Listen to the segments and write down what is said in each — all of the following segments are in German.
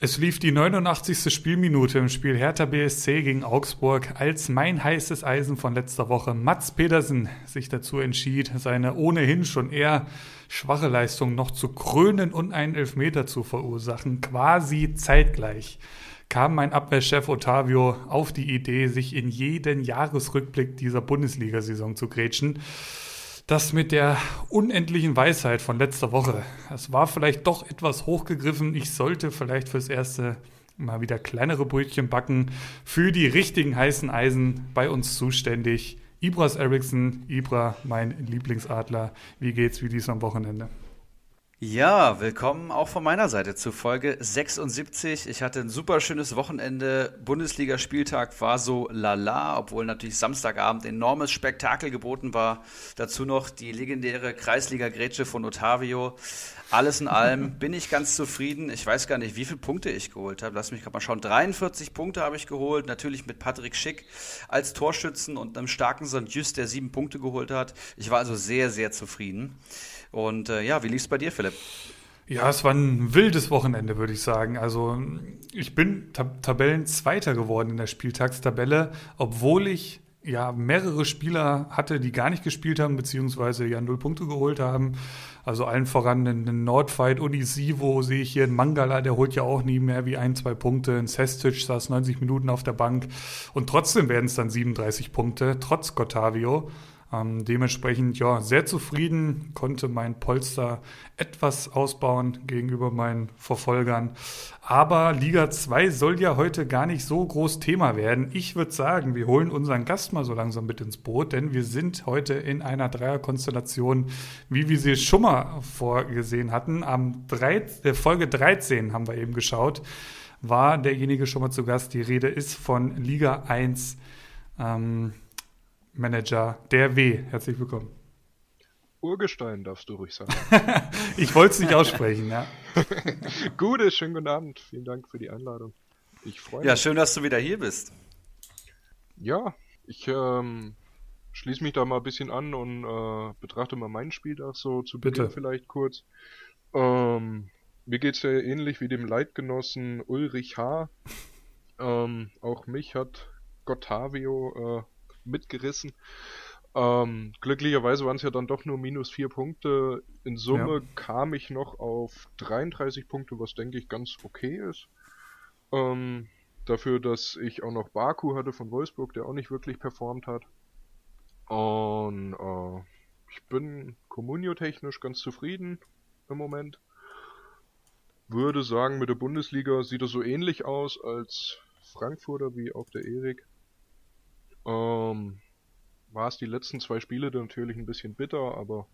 Es lief die 89. Spielminute im Spiel Hertha BSC gegen Augsburg, als mein heißes Eisen von letzter Woche Mats Pedersen sich dazu entschied, seine ohnehin schon eher schwache Leistung noch zu krönen und einen Elfmeter zu verursachen, quasi zeitgleich kam mein Abwehrchef Ottavio auf die Idee, sich in jeden Jahresrückblick dieser Bundesliga-Saison zu grätschen. Das mit der unendlichen Weisheit von letzter Woche. Es war vielleicht doch etwas hochgegriffen. Ich sollte vielleicht fürs Erste mal wieder kleinere Brötchen backen. Für die richtigen heißen Eisen bei uns zuständig. Ibras Eriksson, Ibra, mein Lieblingsadler. Wie geht's, wie dies am Wochenende? Ja, willkommen auch von meiner Seite zu Folge 76. Ich hatte ein super schönes Wochenende. Bundesligaspieltag war so lala, obwohl natürlich Samstagabend enormes Spektakel geboten war. Dazu noch die legendäre Kreisliga-Grätsche von Ottavio. Alles in allem bin ich ganz zufrieden. Ich weiß gar nicht, wie viele Punkte ich geholt habe. Lass mich gerade mal schauen. 43 Punkte habe ich geholt. Natürlich mit Patrick Schick als Torschützen und einem starken St. Just, der sieben Punkte geholt hat. Ich war also sehr, sehr zufrieden. Und äh, ja, wie lief es bei dir, Philipp? Ja, es war ein wildes Wochenende, würde ich sagen. Also ich bin Tab Tabellenzweiter geworden in der Spieltagstabelle, obwohl ich ja mehrere Spieler hatte, die gar nicht gespielt haben, beziehungsweise ja null Punkte geholt haben. Also allen voran einen Nordfight, Unisivo sehe ich hier, ein Mangala, der holt ja auch nie mehr wie ein, zwei Punkte. Ein Sestic saß 90 Minuten auf der Bank und trotzdem werden es dann 37 Punkte, trotz Gottavio. Ähm, dementsprechend, ja, sehr zufrieden, konnte mein Polster etwas ausbauen gegenüber meinen Verfolgern. Aber Liga 2 soll ja heute gar nicht so groß Thema werden. Ich würde sagen, wir holen unseren Gast mal so langsam mit ins Boot, denn wir sind heute in einer Dreierkonstellation, wie wir sie schon mal vorgesehen hatten. Am 3, äh, Folge 13 haben wir eben geschaut, war derjenige schon mal zu Gast. Die Rede ist von Liga 1. Ähm, Manager der W. Herzlich willkommen. Urgestein darfst du ruhig sagen. ich wollte es nicht aussprechen, ja. Gute, schönen guten Abend. Vielen Dank für die Einladung. Ich freue mich. Ja, schön, dass du wieder hier bist. Ja, ich ähm, schließe mich da mal ein bisschen an und äh, betrachte mal mein Spieltag so zu Beginn Bitte. vielleicht kurz. Ähm, mir geht es ja ähnlich wie dem Leitgenossen Ulrich H. Ähm, auch mich hat Gottavio äh, mitgerissen. Ähm, glücklicherweise waren es ja dann doch nur minus vier Punkte. In Summe ja. kam ich noch auf 33 Punkte, was denke ich ganz okay ist. Ähm, dafür, dass ich auch noch Baku hatte von Wolfsburg, der auch nicht wirklich performt hat. Und äh, ich bin kommunio-technisch ganz zufrieden im Moment. Würde sagen, mit der Bundesliga sieht er so ähnlich aus als Frankfurter wie auch der Erik. Ähm, war es die letzten zwei Spiele natürlich ein bisschen bitter, aber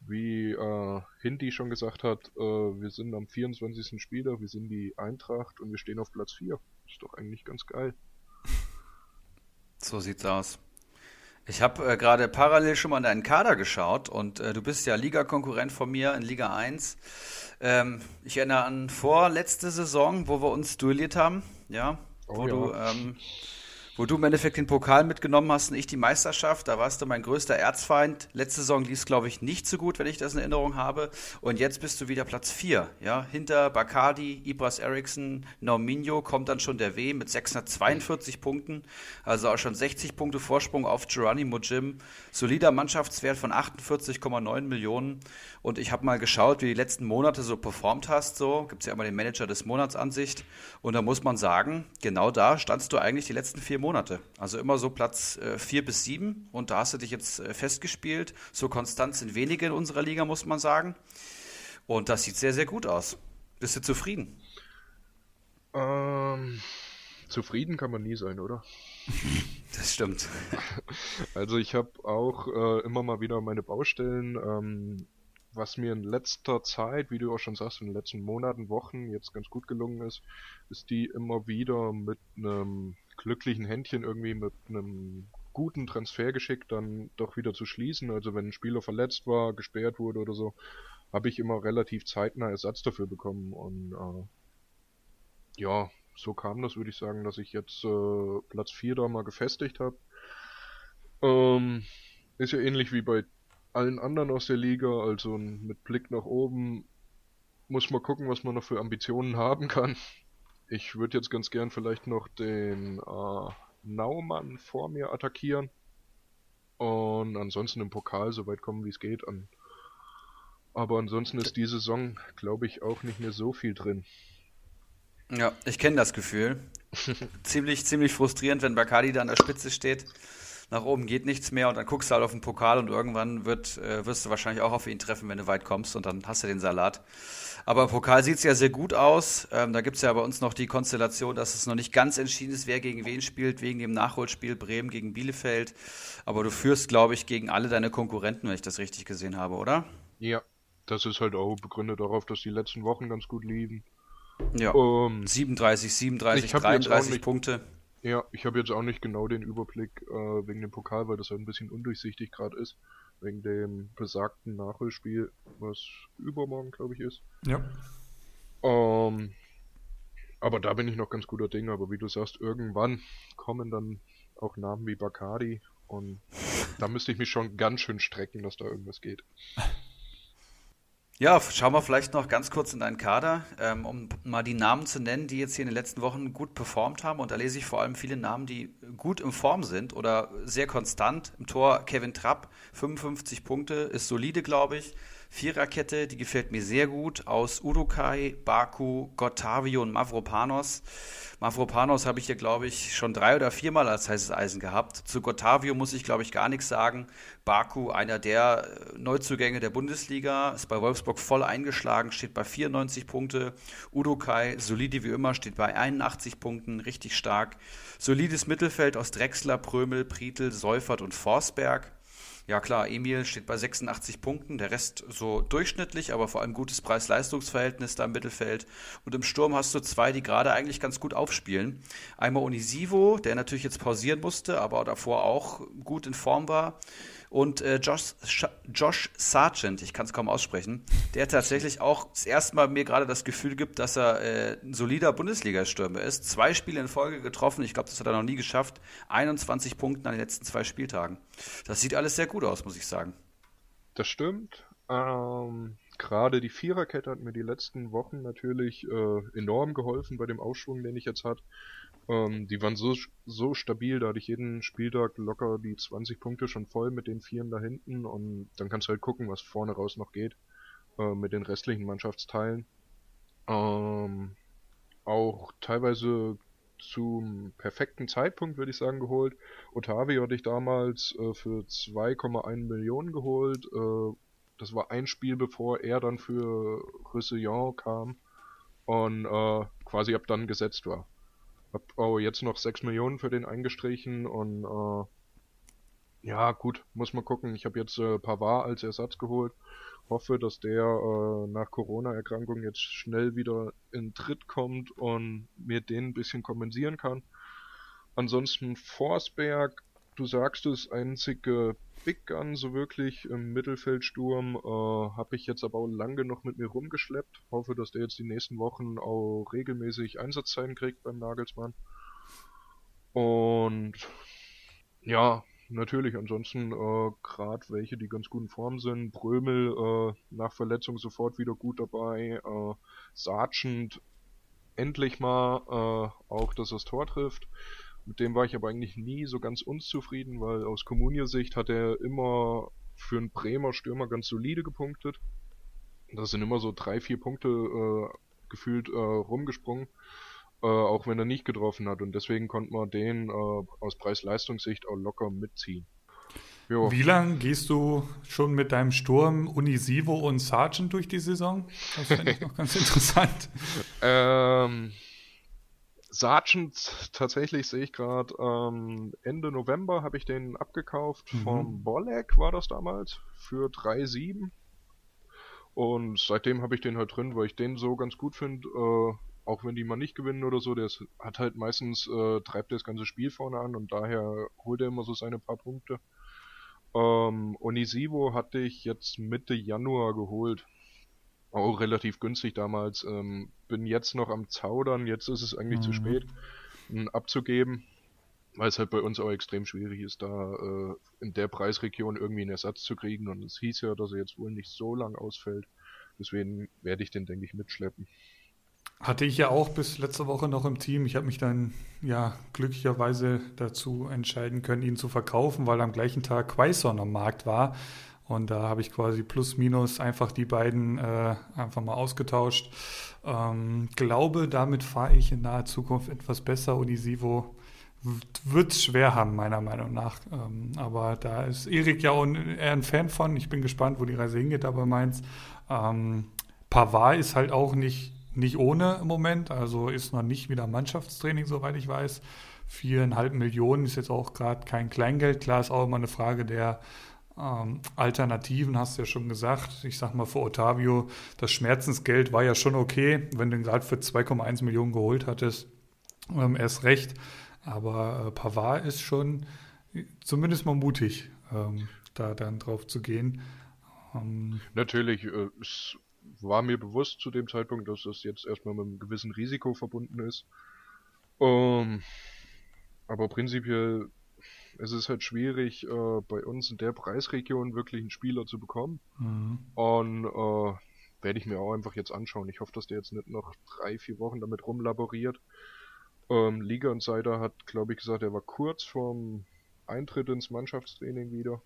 wie äh, Hindi schon gesagt hat, äh, wir sind am 24. Spieler, wir sind die Eintracht und wir stehen auf Platz 4. Ist doch eigentlich ganz geil. So sieht's aus. Ich habe äh, gerade parallel schon mal in deinen Kader geschaut und äh, du bist ja Liga-Konkurrent von mir in Liga 1. Ähm, ich erinnere an vorletzte Saison, wo wir uns duelliert haben, ja, oh, wo ja. du ähm, wo du im Endeffekt den Pokal mitgenommen hast und ich die Meisterschaft. Da warst du mein größter Erzfeind. Letzte Saison lief es, glaube ich, nicht so gut, wenn ich das in Erinnerung habe. Und jetzt bist du wieder Platz 4. Ja? Hinter Bacardi, Ibras Eriksson, Norminho kommt dann schon der W mit 642 Punkten. Also auch schon 60 Punkte Vorsprung auf Geronimo Jim. Solider Mannschaftswert von 48,9 Millionen. Und ich habe mal geschaut, wie die letzten Monate so performt hast. So gibt es ja immer den Manager des Monats Ansicht. Und da muss man sagen, genau da standst du eigentlich die letzten vier Monate Monate. Also immer so Platz äh, vier bis sieben und da hast du dich jetzt äh, festgespielt. So konstant sind wenige in unserer Liga, muss man sagen. Und das sieht sehr, sehr gut aus. Bist du zufrieden? Ähm, zufrieden kann man nie sein, oder? Das stimmt. Also ich habe auch äh, immer mal wieder meine Baustellen. Ähm, was mir in letzter Zeit, wie du auch schon sagst, in den letzten Monaten, Wochen jetzt ganz gut gelungen ist, ist die immer wieder mit einem glücklichen Händchen irgendwie mit einem guten Transfergeschick dann doch wieder zu schließen. Also wenn ein Spieler verletzt war, gesperrt wurde oder so, habe ich immer relativ zeitnah Ersatz dafür bekommen und äh, ja, so kam das, würde ich sagen, dass ich jetzt äh, Platz 4 da mal gefestigt habe. Ähm, ist ja ähnlich wie bei allen anderen aus der Liga, also mit Blick nach oben muss man gucken, was man noch für Ambitionen haben kann. Ich würde jetzt ganz gern vielleicht noch den äh, Naumann vor mir attackieren. Und ansonsten im Pokal so weit kommen, wie es geht. An. Aber ansonsten ist die Saison, glaube ich, auch nicht mehr so viel drin. Ja, ich kenne das Gefühl. ziemlich, ziemlich frustrierend, wenn Bacardi da an der Spitze steht. Nach oben geht nichts mehr und dann guckst du halt auf den Pokal und irgendwann wird, äh, wirst du wahrscheinlich auch auf ihn treffen, wenn du weit kommst und dann hast du den Salat. Aber im Pokal sieht es ja sehr gut aus. Ähm, da gibt es ja bei uns noch die Konstellation, dass es noch nicht ganz entschieden ist, wer gegen wen spielt, wegen dem Nachholspiel Bremen gegen Bielefeld. Aber du führst, glaube ich, gegen alle deine Konkurrenten, wenn ich das richtig gesehen habe, oder? Ja, das ist halt auch begründet darauf, dass die letzten Wochen ganz gut lieben. Ja. Um, 37, 37, 33 nicht, Punkte. Ja, ich habe jetzt auch nicht genau den Überblick äh, wegen dem Pokal, weil das halt ein bisschen undurchsichtig gerade ist. Wegen dem besagten Nachholspiel, was übermorgen, glaube ich, ist. Ja. Ähm, aber da bin ich noch ganz guter Ding. Aber wie du sagst, irgendwann kommen dann auch Namen wie Bacardi. Und da müsste ich mich schon ganz schön strecken, dass da irgendwas geht. Ja, schauen wir vielleicht noch ganz kurz in deinen Kader, ähm, um mal die Namen zu nennen, die jetzt hier in den letzten Wochen gut performt haben. Und da lese ich vor allem viele Namen, die gut in Form sind oder sehr konstant. Im Tor Kevin Trapp, 55 Punkte, ist solide, glaube ich. Viererkette, die gefällt mir sehr gut, aus Urukai, Baku, Gottavio und Mavropanos. Mavropanos habe ich hier, glaube ich, schon drei oder viermal als heißes Eisen gehabt. Zu Gottavio muss ich, glaube ich, gar nichts sagen. Baku, einer der äh, Neuzugänge der Bundesliga, ist bei Wolfsburg voll eingeschlagen, steht bei 94 Punkte. Udokai, solide wie immer, steht bei 81 Punkten, richtig stark. Solides Mittelfeld aus Drexler, Prömel, Prietl, Seufert und Forsberg. Ja klar, Emil steht bei 86 Punkten, der Rest so durchschnittlich, aber vor allem gutes Preis-Leistungs-Verhältnis da im Mittelfeld. Und im Sturm hast du zwei, die gerade eigentlich ganz gut aufspielen. Einmal Onisivo, der natürlich jetzt pausieren musste, aber davor auch gut in Form war und äh, Josh, Josh Sargent, ich kann es kaum aussprechen, der tatsächlich auch das erste Mal mir gerade das Gefühl gibt, dass er äh, ein solider Bundesliga-Stürmer ist. Zwei Spiele in Folge getroffen, ich glaube, das hat er noch nie geschafft. 21 Punkte an den letzten zwei Spieltagen. Das sieht alles sehr gut aus, muss ich sagen. Das stimmt. Ähm, gerade die Viererkette hat mir die letzten Wochen natürlich äh, enorm geholfen bei dem Aufschwung, den ich jetzt hatte. Ähm, die waren so, so stabil, da hatte ich jeden Spieltag locker die 20 Punkte schon voll mit den Vieren da hinten und dann kannst du halt gucken, was vorne raus noch geht äh, mit den restlichen Mannschaftsteilen. Ähm, auch teilweise zum perfekten Zeitpunkt, würde ich sagen, geholt. Otavio hatte ich damals äh, für 2,1 Millionen geholt. Äh, das war ein Spiel, bevor er dann für Roussillon kam und äh, quasi ab dann gesetzt war. Hab oh, jetzt noch 6 Millionen für den eingestrichen und äh, ja gut, muss man gucken. Ich habe jetzt äh, Pavard als Ersatz geholt. Hoffe, dass der äh, nach Corona-Erkrankung jetzt schnell wieder in Tritt kommt und mir den ein bisschen kompensieren kann. Ansonsten Forsberg, du sagst es, einzige Big Gun so wirklich im Mittelfeldsturm äh, habe ich jetzt aber auch lange noch mit mir rumgeschleppt. Hoffe, dass der jetzt die nächsten Wochen auch regelmäßig Einsatzzeiten kriegt beim Nagelsmann. Und ja, natürlich ansonsten äh, gerade welche, die ganz gut in Form sind. Brömel äh, nach Verletzung sofort wieder gut dabei. Äh, Sargent endlich mal äh, auch, dass er das Tor trifft. Mit dem war ich aber eigentlich nie so ganz unzufrieden, weil aus Kommunia-Sicht hat er immer für einen Bremer Stürmer ganz solide gepunktet. Das sind immer so drei, vier Punkte äh, gefühlt äh, rumgesprungen, äh, auch wenn er nicht getroffen hat. Und deswegen konnte man den äh, aus Preis-Leistungssicht auch locker mitziehen. Jo. Wie lange gehst du schon mit deinem Sturm Unisivo und Sargent durch die Saison? Das finde ich noch ganz interessant. ähm, Sargent, tatsächlich sehe ich gerade, ähm, Ende November habe ich den abgekauft mhm. vom Bolek, war das damals, für 3,7. Und seitdem habe ich den halt drin, weil ich den so ganz gut finde, äh, auch wenn die mal nicht gewinnen oder so, der ist, hat halt meistens, äh, treibt das ganze Spiel vorne an und daher holt er immer so seine paar Punkte. Ähm, Onisivo hatte ich jetzt Mitte Januar geholt. Auch relativ günstig damals. Ähm, bin jetzt noch am Zaudern, jetzt ist es eigentlich mhm. zu spät, ihn abzugeben, weil es halt bei uns auch extrem schwierig ist, da äh, in der Preisregion irgendwie einen Ersatz zu kriegen. Und es hieß ja, dass er jetzt wohl nicht so lang ausfällt. Deswegen werde ich den, denke ich, mitschleppen. Hatte ich ja auch bis letzte Woche noch im Team. Ich habe mich dann ja glücklicherweise dazu entscheiden können, ihn zu verkaufen, weil am gleichen Tag Quaison am Markt war. Und da habe ich quasi plus minus einfach die beiden äh, einfach mal ausgetauscht. Ähm, glaube, damit fahre ich in naher Zukunft etwas besser. Unisivo wird es schwer haben, meiner Meinung nach. Ähm, aber da ist Erik ja auch eher ein Fan von. Ich bin gespannt, wo die Reise hingeht, aber meins. Ähm, Pavard ist halt auch nicht, nicht ohne im Moment. Also ist noch nicht wieder Mannschaftstraining, soweit ich weiß. Viereinhalb Millionen ist jetzt auch gerade kein Kleingeld. Klar ist auch immer eine Frage der ähm, Alternativen hast du ja schon gesagt. Ich sag mal, für Otavio, das Schmerzensgeld war ja schon okay, wenn du ihn gerade für 2,1 Millionen geholt hattest. Ähm, erst recht. Aber äh, Pavard ist schon zumindest mal mutig, ähm, da dann drauf zu gehen. Ähm, Natürlich, äh, es war mir bewusst zu dem Zeitpunkt, dass das jetzt erstmal mit einem gewissen Risiko verbunden ist. Ähm, aber prinzipiell es ist halt schwierig, äh, bei uns in der Preisregion wirklich einen Spieler zu bekommen. Mhm. Und äh, werde ich mir auch einfach jetzt anschauen. Ich hoffe, dass der jetzt nicht noch drei, vier Wochen damit rumlaboriert. Ähm, Liga und Seiter hat, glaube ich, gesagt, er war kurz vorm Eintritt ins Mannschaftstraining wieder.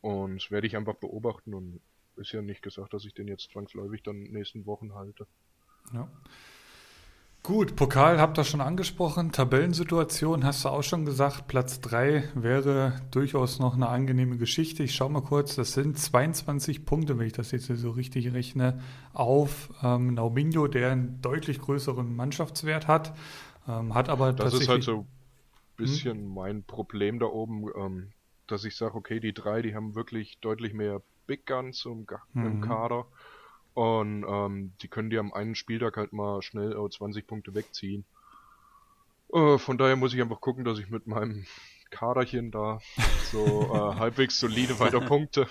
Und werde ich einfach beobachten und ist ja nicht gesagt, dass ich den jetzt zwangsläufig dann in den nächsten Wochen halte. Ja. Gut, Pokal habt ihr schon angesprochen. Tabellensituation hast du auch schon gesagt. Platz 3 wäre durchaus noch eine angenehme Geschichte. Ich schaue mal kurz, das sind 22 Punkte, wenn ich das jetzt so richtig rechne, auf ähm, Naubinho, der einen deutlich größeren Mannschaftswert hat. Ähm, hat aber das ist halt so ein bisschen hm? mein Problem da oben, ähm, dass ich sage, okay, die drei, die haben wirklich deutlich mehr Big Guns im, im mhm. Kader. Und ähm, die können dir am einen Spieltag halt mal schnell äh, 20 Punkte wegziehen. Äh, von daher muss ich einfach gucken, dass ich mit meinem Kaderchen da so äh, halbwegs solide weiter Punkte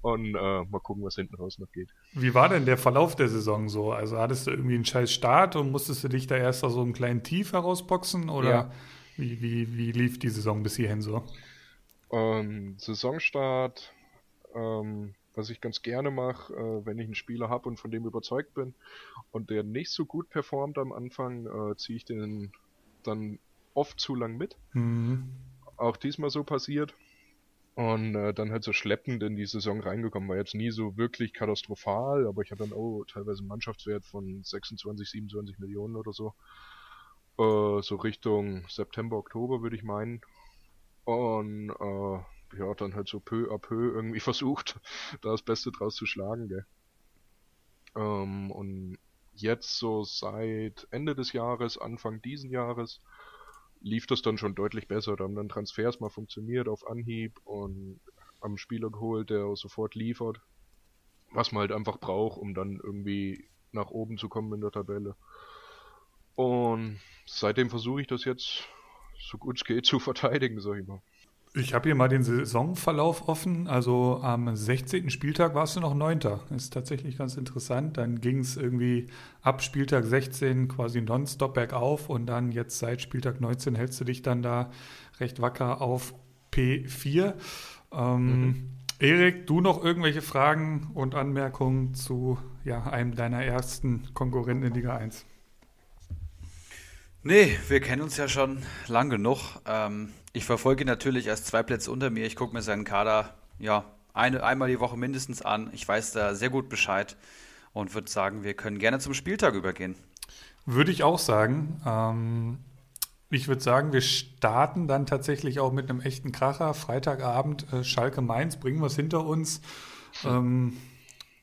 und äh, mal gucken, was hinten raus noch geht. Wie war denn der Verlauf der Saison so? Also hattest du irgendwie einen scheiß Start und musstest du dich da erst so einen kleinen Tief herausboxen oder ja. wie, wie, wie lief die Saison bis hierhin so? Ähm, Saisonstart ähm, was ich ganz gerne mache, äh, wenn ich einen Spieler habe und von dem überzeugt bin und der nicht so gut performt am Anfang, äh, ziehe ich den dann oft zu lang mit. Mhm. Auch diesmal so passiert. Und äh, dann halt so schleppend in die Saison reingekommen. War jetzt nie so wirklich katastrophal, aber ich habe dann auch teilweise einen Mannschaftswert von 26, 27 Millionen oder so. Äh, so Richtung September, Oktober würde ich meinen. Und äh, ja, dann halt so peu à peu irgendwie versucht, da das Beste draus zu schlagen, gell. Ähm, und jetzt so seit Ende des Jahres, Anfang diesen Jahres, lief das dann schon deutlich besser. Da haben dann Transfers mal funktioniert auf Anhieb und am Spieler geholt, der sofort liefert, was man halt einfach braucht, um dann irgendwie nach oben zu kommen in der Tabelle. Und seitdem versuche ich das jetzt so gut es geht zu verteidigen, sag ich mal. Ich habe hier mal den Saisonverlauf offen. Also am 16. Spieltag warst du noch Neunter. Ist tatsächlich ganz interessant. Dann ging es irgendwie ab Spieltag 16 quasi nonstop bergauf und dann jetzt seit Spieltag 19 hältst du dich dann da recht wacker auf P4. Ähm, mhm. Erik, du noch irgendwelche Fragen und Anmerkungen zu ja, einem deiner ersten Konkurrenten in Liga 1? Nee, wir kennen uns ja schon lang genug. Ähm, ich verfolge natürlich erst zwei Plätze unter mir. Ich gucke mir seinen Kader ja eine, einmal die Woche mindestens an. Ich weiß da sehr gut Bescheid und würde sagen, wir können gerne zum Spieltag übergehen. Würde ich auch sagen. Ähm, ich würde sagen, wir starten dann tatsächlich auch mit einem echten Kracher. Freitagabend äh, Schalke Mainz, bringen wir es hinter uns. Ähm,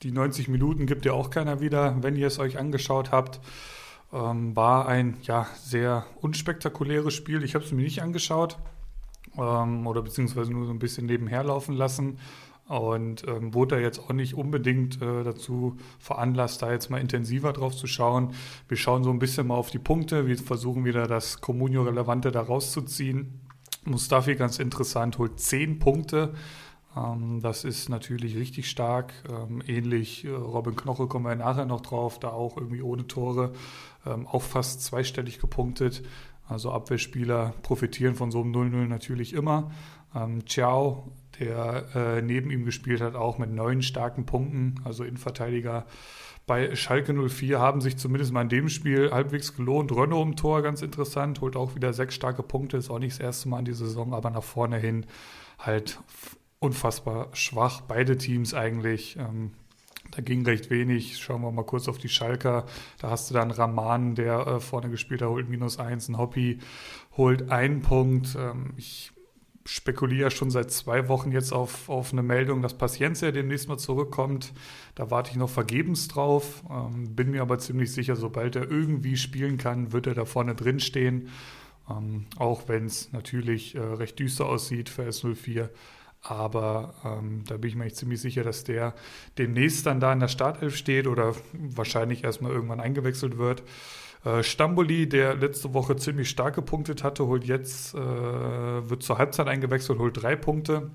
die 90 Minuten gibt ja auch keiner wieder, wenn ihr es euch angeschaut habt. Ähm, war ein ja, sehr unspektakuläres Spiel. Ich habe es mir nicht angeschaut ähm, oder beziehungsweise nur so ein bisschen nebenher laufen lassen und ähm, wurde da jetzt auch nicht unbedingt äh, dazu veranlasst, da jetzt mal intensiver drauf zu schauen. Wir schauen so ein bisschen mal auf die Punkte, wir versuchen wieder das Comunio-Relevante da rauszuziehen. Mustafi, ganz interessant, holt zehn Punkte Ähm, das ist natürlich richtig stark. Ähm, ähnlich äh, Robin Knoche kommen wir nachher noch drauf, da auch irgendwie ohne Tore, ähm, auch fast zweistellig gepunktet. Also Abwehrspieler profitieren von so einem 0-0 natürlich immer. Ähm, Ciao, der äh, neben ihm gespielt hat, auch mit neun starken Punkten, also Innenverteidiger bei Schalke 04 haben sich zumindest mal in dem Spiel halbwegs gelohnt. Rönno im Tor, ganz interessant, holt auch wieder sechs starke Punkte, ist auch nicht das erste Mal in dieser Saison, aber nach vorne hin halt unfassbar schwach. Beide Teams eigentlich. Ähm, da ging recht wenig. Schauen wir mal kurz auf die Schalker. Da hast du dann Raman, der äh, vorne gespielt hat, holt minus eins. Ein Hobby holt einen Punkt. Ähm, ich spekuliere schon seit zwei Wochen jetzt auf, auf eine Meldung, dass Paciencia demnächst mal zurückkommt. Da warte ich noch vergebens drauf. Ähm, bin mir aber ziemlich sicher, sobald er irgendwie spielen kann, wird er da vorne drin stehen. Ähm, auch wenn es natürlich äh, recht düster aussieht für S04. Aber ähm, da bin ich mir echt ziemlich sicher, dass der demnächst dann da in der Startelf steht oder wahrscheinlich erstmal irgendwann eingewechselt wird. Äh, Stamboli, der letzte Woche ziemlich stark gepunktet hatte, holt jetzt, äh, wird zur Halbzeit eingewechselt, holt drei Punkte.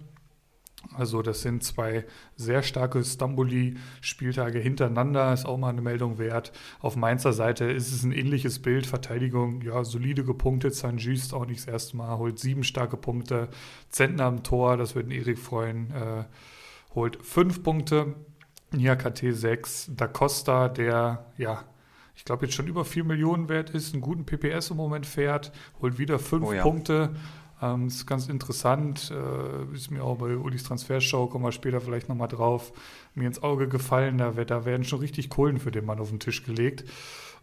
Also das sind zwei sehr starke Stamboli-Spieltage hintereinander, ist auch mal eine Meldung wert. Auf Mainzer Seite ist es ein ähnliches Bild, Verteidigung, ja, solide gepunktet, Saint-Just auch nicht das erste Mal, holt sieben starke Punkte, Zentner am Tor, das wird Erik freuen, äh, holt fünf Punkte, Niakate 6, Da Costa, der, ja, ich glaube, jetzt schon über 4 Millionen wert ist, einen guten PPS im Moment fährt, holt wieder 5 oh ja. Punkte. Ähm, ist ganz interessant. Äh, ist mir auch bei Ulis Transfershow, kommen wir später vielleicht nochmal drauf, mir ins Auge gefallen. Da, da, werden schon richtig Kohlen für den Mann auf den Tisch gelegt.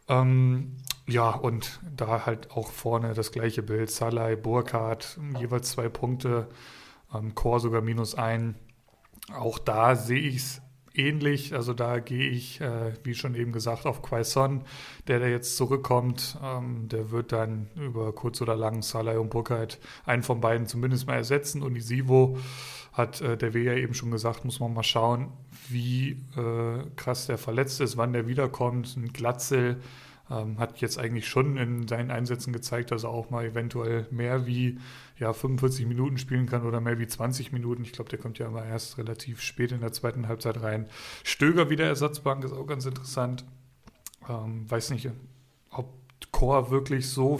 Ähm, ja, und da halt auch vorne das gleiche Bild. Salai, Burkhardt, jeweils zwei Punkte. Ähm, Chor sogar minus ein. Auch da sehe ich es ähnlich. Also da gehe ich, äh, wie schon eben gesagt, auf Quaison, der da jetzt zurückkommt. Ähm, der wird dann über kurz oder lang Salai und Burkhardt einen von beiden zumindest mal ersetzen. Und die Sivo hat äh, der W ja eben schon gesagt, muss man mal schauen, wie äh, krass der verletzt ist, wann der wiederkommt. Ein Glatzel ähm, hat jetzt eigentlich schon in seinen Einsätzen gezeigt, dass er auch mal eventuell mehr wie ja, 45 Minuten spielen kann oder mehr wie 20 Minuten. Ich glaube, der kommt ja immer erst relativ spät in der zweiten Halbzeit rein. Stöger wieder Ersatzbank ist auch ganz interessant. Ähm, weiß nicht, ob Chor wirklich so,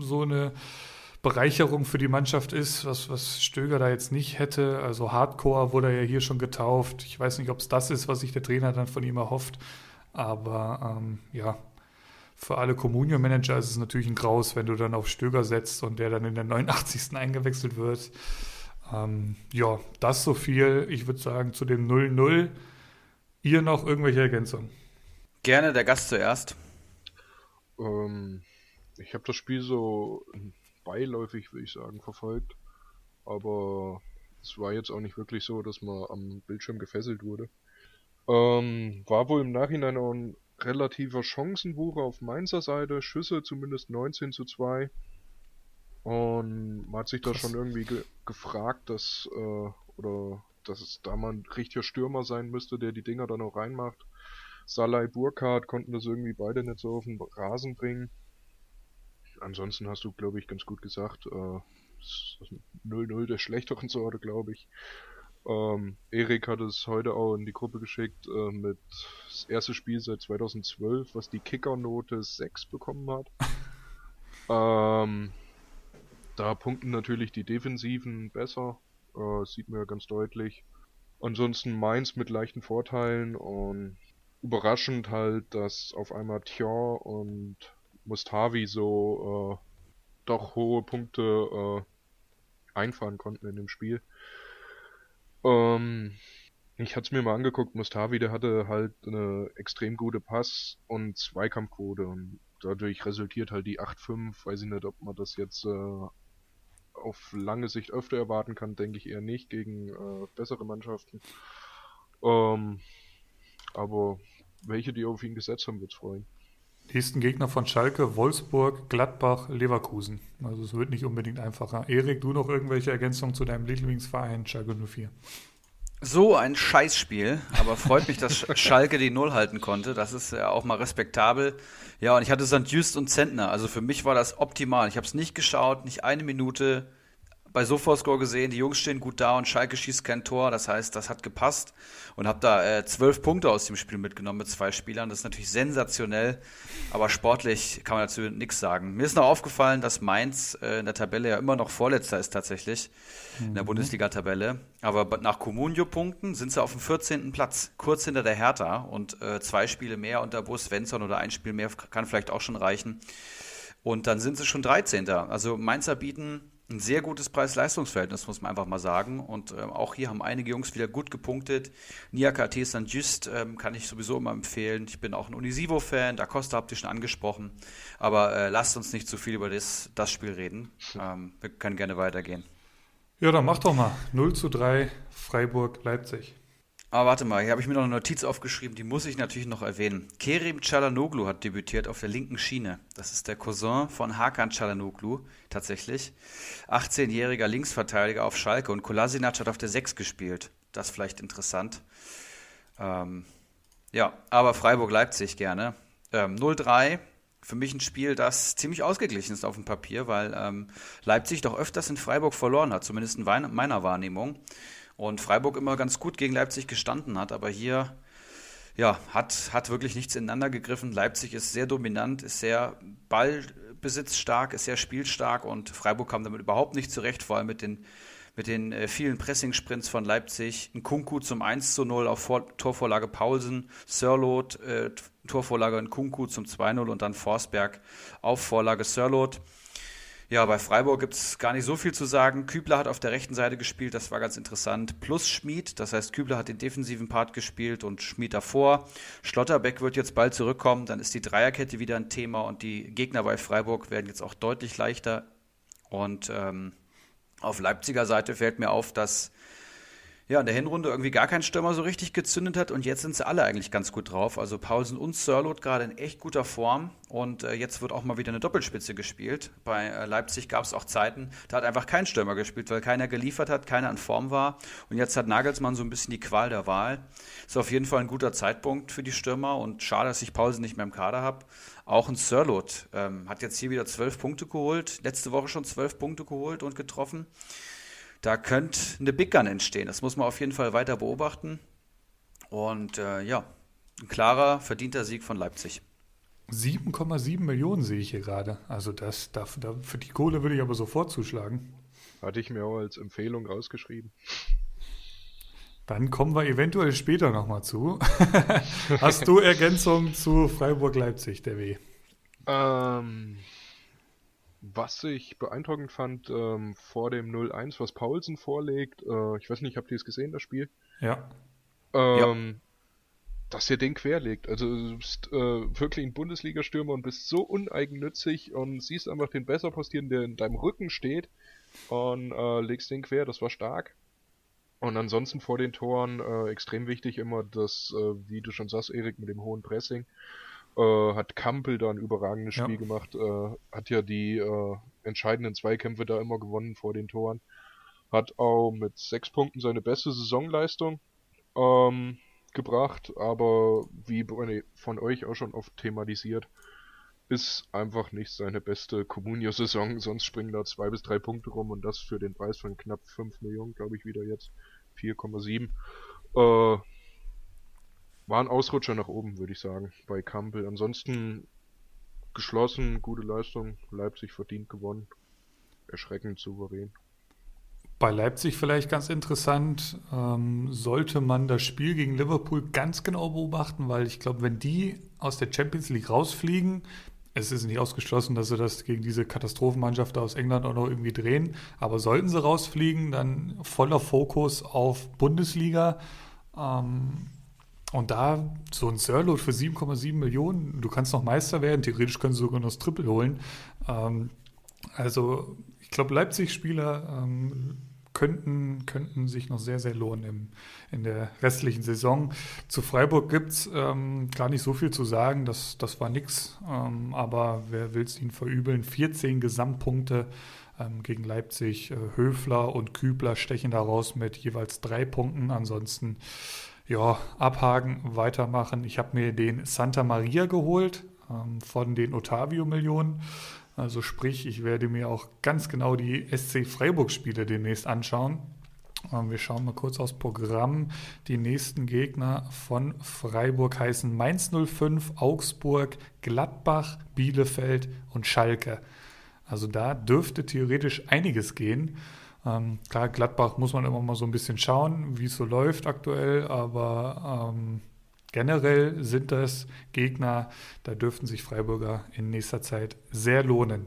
so eine Bereicherung für die Mannschaft ist, was, was Stöger da jetzt nicht hätte. Also Hardcore wurde er ja hier schon getauft. Ich weiß nicht, ob es das ist, was sich der Trainer dann von ihm erhofft. Aber ähm, ja, für alle Communio-Manager ist es natürlich ein Graus, wenn du dann auf Stöger setzt und der dann in der 89. eingewechselt wird. Ähm, ja, das so viel. Ich würde sagen, zu dem 0-0. Ihr noch irgendwelche Ergänzungen? Gerne, der Gast zuerst. Ähm, ich habe das Spiel so beiläufig, würde ich sagen, verfolgt. Aber es war jetzt auch nicht wirklich so, dass man am Bildschirm gefesselt wurde. Ähm, war wohl im Nachhinein auch ein relativer Chancenbuch auf Mainzer Seite, Schüsse zumindest 19 zu 2. Und man hat sich da schon irgendwie ge gefragt, dass, äh, oder dass es da mal ein richtiger Stürmer sein müsste, der die Dinger dann auch reinmacht. Salai Burkhardt konnten das irgendwie beide nicht so auf den Rasen bringen. Ansonsten hast du, glaube ich, ganz gut gesagt, äh, 0-0 der schlechteren Sorte, glaube ich. Ähm, Erik hat es heute auch in die Gruppe geschickt äh, mit das erste Spiel seit 2012, was die Kickernote 6 bekommen hat. ähm, da punkten natürlich die Defensiven besser, äh, sieht man ja ganz deutlich. Ansonsten Mainz mit leichten Vorteilen und überraschend halt, dass auf einmal Thior und Mustavi so äh, doch hohe Punkte äh, einfahren konnten in dem Spiel. Ähm, ich hatte es mir mal angeguckt, Mustavi, der hatte halt eine extrem gute Pass- und Zweikampfquote und dadurch resultiert halt die 8-5. Weiß ich nicht, ob man das jetzt äh, auf lange Sicht öfter erwarten kann, denke ich eher nicht gegen äh, bessere Mannschaften. Ähm, aber welche, die auf ihn gesetzt haben, wird es freuen. Nächsten Gegner von Schalke, Wolfsburg, Gladbach, Leverkusen. Also es wird nicht unbedingt einfacher. Erik, du noch irgendwelche Ergänzungen zu deinem Lieblingsverein Schalke 04? So ein Scheißspiel, aber freut mich, dass Schalke die Null halten konnte. Das ist ja auch mal respektabel. Ja, und ich hatte St. Just und Zentner. Also für mich war das optimal. Ich habe es nicht geschaut, nicht eine Minute. Bei Sofascore gesehen, die Jungs stehen gut da und Schalke schießt kein Tor. Das heißt, das hat gepasst und habe da äh, zwölf Punkte aus dem Spiel mitgenommen mit zwei Spielern. Das ist natürlich sensationell, aber sportlich kann man dazu nichts sagen. Mir ist noch aufgefallen, dass Mainz äh, in der Tabelle ja immer noch Vorletzter ist tatsächlich mhm. in der mhm. Bundesliga-Tabelle. Aber nach Comunio-Punkten sind sie auf dem 14. Platz, kurz hinter der Hertha und äh, zwei Spiele mehr unter Bo Svensson oder ein Spiel mehr kann vielleicht auch schon reichen. Und dann sind sie schon 13. Also Mainzer bieten ein sehr gutes Preis-Leistungs-Verhältnis, muss man einfach mal sagen. Und äh, auch hier haben einige Jungs wieder gut gepunktet. Niakate San Just ähm, kann ich sowieso immer empfehlen. Ich bin auch ein Unisivo-Fan. Da Costa habt ihr schon angesprochen. Aber äh, lasst uns nicht zu viel über das, das Spiel reden. Ähm, wir können gerne weitergehen. Ja, dann mach doch mal. 0 zu 3 Freiburg-Leipzig. Aber warte mal, hier habe ich mir noch eine Notiz aufgeschrieben, die muss ich natürlich noch erwähnen. Kerim Çalhanoğlu hat debütiert auf der linken Schiene. Das ist der Cousin von Hakan Çalhanoğlu, tatsächlich. 18-jähriger Linksverteidiger auf Schalke und Kolasinac hat auf der 6 gespielt. Das ist vielleicht interessant. Ähm, ja, aber Freiburg-Leipzig gerne. Ähm, 0-3, für mich ein Spiel, das ziemlich ausgeglichen ist auf dem Papier, weil ähm, Leipzig doch öfters in Freiburg verloren hat, zumindest in meiner Wahrnehmung und Freiburg immer ganz gut gegen Leipzig gestanden hat, aber hier ja, hat, hat wirklich nichts ineinander gegriffen. Leipzig ist sehr dominant, ist sehr ballbesitzstark, ist sehr spielstark und Freiburg kam damit überhaupt nicht zurecht, vor allem mit den, mit den äh, vielen Pressing-Sprints von Leipzig. Ein Kunku zum 1 zu 0 auf Vor Torvorlage Paulsen, Sörlot, äh, Torvorlage in Kunku zum 2-0 und dann Forsberg auf Vorlage Sörlot. Ja, bei Freiburg gibt es gar nicht so viel zu sagen. Kübler hat auf der rechten Seite gespielt, das war ganz interessant. Plus Schmid, das heißt, Kübler hat den defensiven Part gespielt und Schmid davor. Schlotterbeck wird jetzt bald zurückkommen, dann ist die Dreierkette wieder ein Thema und die Gegner bei Freiburg werden jetzt auch deutlich leichter. Und ähm, auf Leipziger Seite fällt mir auf, dass ja, in der Hinrunde irgendwie gar kein Stürmer so richtig gezündet hat und jetzt sind sie alle eigentlich ganz gut drauf. Also Paulsen und Sörlot gerade in echt guter Form und äh, jetzt wird auch mal wieder eine Doppelspitze gespielt. Bei äh, Leipzig gab es auch Zeiten, da hat einfach kein Stürmer gespielt, weil keiner geliefert hat, keiner in Form war und jetzt hat Nagelsmann so ein bisschen die Qual der Wahl. Ist auf jeden Fall ein guter Zeitpunkt für die Stürmer und schade, dass ich Paulsen nicht mehr im Kader habe. Auch ein Sörlot ähm, hat jetzt hier wieder zwölf Punkte geholt, letzte Woche schon zwölf Punkte geholt und getroffen. Da könnte eine Big Gun entstehen. Das muss man auf jeden Fall weiter beobachten. Und äh, ja, ein klarer, verdienter Sieg von Leipzig. 7,7 Millionen sehe ich hier gerade. Also das, da, da, für die Kohle würde ich aber sofort zuschlagen. Hatte ich mir auch als Empfehlung rausgeschrieben. Dann kommen wir eventuell später nochmal zu. Hast du Ergänzung zu Freiburg-Leipzig, der W? Ähm, was ich beeindruckend fand ähm, vor dem 0-1, was Paulsen vorlegt, äh, ich weiß nicht, habt ihr es gesehen, das Spiel? Ja. Ähm, ja. Dass er den querlegt. Also du bist äh, wirklich ein Bundesliga-Stürmer und bist so uneigennützig und siehst einfach den besser postieren, der in deinem Rücken steht und äh, legst den quer, das war stark. Und ansonsten vor den Toren äh, extrem wichtig immer das, äh, wie du schon sagst, Erik, mit dem hohen Pressing. Äh, hat Kampel da ein überragendes Spiel ja. gemacht, äh, hat ja die äh, entscheidenden Zweikämpfe da immer gewonnen vor den Toren. Hat auch mit sechs Punkten seine beste Saisonleistung ähm, gebracht, aber wie von euch auch schon oft thematisiert, ist einfach nicht seine beste Comunio-Saison, sonst springen da zwei bis drei Punkte rum und das für den Preis von knapp 5 Millionen, glaube ich, wieder jetzt 4,7. Äh, war ein Ausrutscher nach oben, würde ich sagen, bei Campbell. Ansonsten geschlossen, gute Leistung, Leipzig verdient gewonnen, erschreckend souverän. Bei Leipzig vielleicht ganz interessant, ähm, sollte man das Spiel gegen Liverpool ganz genau beobachten, weil ich glaube, wenn die aus der Champions League rausfliegen, es ist nicht ausgeschlossen, dass sie das gegen diese Katastrophenmannschaft aus England auch noch irgendwie drehen, aber sollten sie rausfliegen, dann voller Fokus auf Bundesliga. Ähm, und da so ein Sirlot für 7,7 Millionen, du kannst noch Meister werden, theoretisch können sie sogar noch das Triple holen. Ähm, also ich glaube, Leipzig-Spieler ähm, könnten, könnten sich noch sehr, sehr lohnen im, in der restlichen Saison. Zu Freiburg gibt es ähm, gar nicht so viel zu sagen, das, das war nix. Ähm, aber wer will es ihnen verübeln? 14 Gesamtpunkte ähm, gegen Leipzig. Äh, Höfler und Kübler stechen daraus mit jeweils drei Punkten. Ansonsten ja, abhaken, weitermachen. Ich habe mir den Santa Maria geholt ähm, von den Otavio-Millionen. Also sprich, ich werde mir auch ganz genau die SC Freiburg-Spiele demnächst anschauen. Ähm, wir schauen mal kurz aufs Programm. Die nächsten Gegner von Freiburg heißen Mainz 05, Augsburg, Gladbach, Bielefeld und Schalke. Also da dürfte theoretisch einiges gehen. Ähm, klar, Gladbach muss man immer mal so ein bisschen schauen, wie es so läuft aktuell, aber ähm, generell sind das Gegner, da dürften sich Freiburger in nächster Zeit sehr lohnen.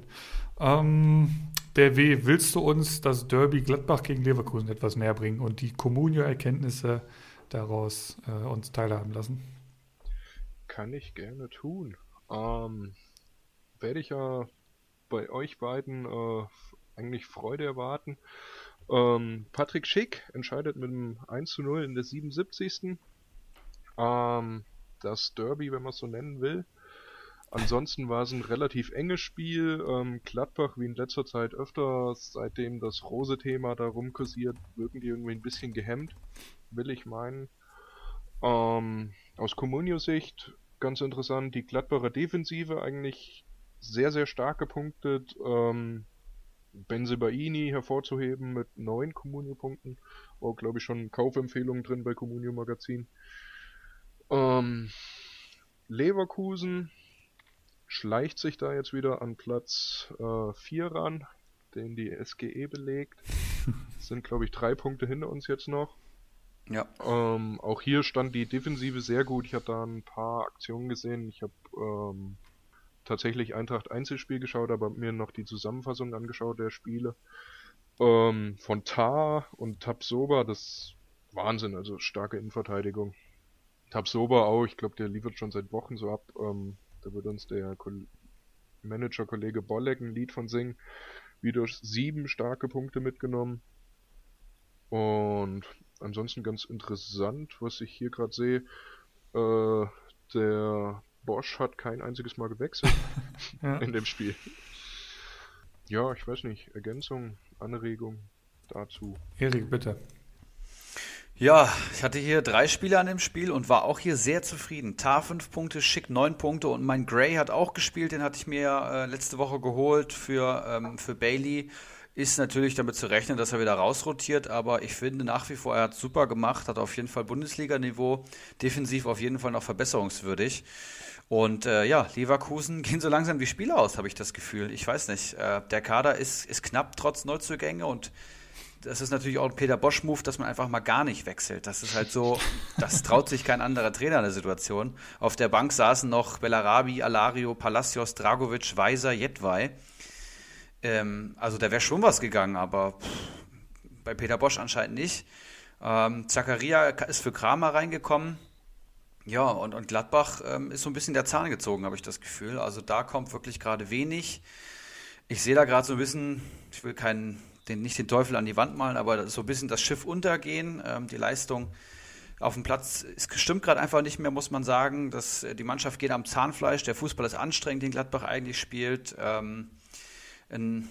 Ähm, der W, willst du uns das Derby Gladbach gegen Leverkusen etwas näher bringen und die Comunio-Erkenntnisse daraus äh, uns teilhaben lassen? Kann ich gerne tun. Ähm, werde ich ja bei euch beiden äh, eigentlich Freude erwarten. Ähm, Patrick Schick entscheidet mit einem 1 zu 0 in der 77. Ähm, das Derby, wenn man es so nennen will. Ansonsten war es ein relativ enges Spiel. Ähm, Gladbach, wie in letzter Zeit öfter, seitdem das Rose-Thema da rumkursiert, wirken die irgendwie ein bisschen gehemmt, will ich meinen. Ähm, aus Comunio-Sicht ganz interessant, die Gladbacher Defensive eigentlich sehr, sehr stark gepunktet. Ähm, Benzebaini hervorzuheben mit neun Comunio-Punkten. War, glaube ich, schon Kaufempfehlungen drin bei Comunio Magazin. Ähm, Leverkusen schleicht sich da jetzt wieder an Platz 4 äh, ran, den die SGE belegt. sind, glaube ich, drei Punkte hinter uns jetzt noch. Ja. Ähm, auch hier stand die Defensive sehr gut. Ich habe da ein paar Aktionen gesehen. Ich habe ähm, tatsächlich Eintracht Einzelspiel geschaut, aber mir noch die Zusammenfassung angeschaut der Spiele. Ähm, von Tar und Tabsoba, das Wahnsinn, also starke Innenverteidigung. Tabsoba auch, ich glaube, der liefert schon seit Wochen so ab. Ähm, da wird uns der Ko Manager-Kollege Bolleck ein Lied von singen. Wieder sieben starke Punkte mitgenommen. Und ansonsten ganz interessant, was ich hier gerade sehe, äh, der Bosch hat kein einziges Mal gewechselt ja. in dem Spiel. Ja, ich weiß nicht. Ergänzung, Anregung dazu. Erik, bitte. Ja, ich hatte hier drei Spieler an dem Spiel und war auch hier sehr zufrieden. Tar 5 Punkte, Schick 9 Punkte und mein Gray hat auch gespielt, den hatte ich mir äh, letzte Woche geholt für, ähm, für Bailey. Ist natürlich damit zu rechnen, dass er wieder rausrotiert, aber ich finde nach wie vor, er hat super gemacht, hat auf jeden Fall Bundesliga-Niveau, defensiv auf jeden Fall noch verbesserungswürdig. Und äh, ja, Leverkusen gehen so langsam die Spiele aus, habe ich das Gefühl. Ich weiß nicht. Äh, der Kader ist, ist knapp trotz Neuzugänge und das ist natürlich auch ein Peter Bosch-Move, dass man einfach mal gar nicht wechselt. Das ist halt so, das traut sich kein anderer Trainer in der Situation. Auf der Bank saßen noch Bellarabi, Alario, Palacios, Dragovic, Weiser, Jedwai. Ähm, also da wäre schon was gegangen, aber pff, bei Peter Bosch anscheinend nicht. Ähm, Zakaria ist für Kramer reingekommen. Ja, und, und Gladbach ähm, ist so ein bisschen der Zahn gezogen, habe ich das Gefühl. Also da kommt wirklich gerade wenig. Ich sehe da gerade so ein bisschen, ich will keinen, den, nicht den Teufel an die Wand malen, aber so ein bisschen das Schiff untergehen. Ähm, die Leistung auf dem Platz es stimmt gerade einfach nicht mehr, muss man sagen. Das, die Mannschaft geht am Zahnfleisch. Der Fußball ist anstrengend, den Gladbach eigentlich spielt. Ähm, in,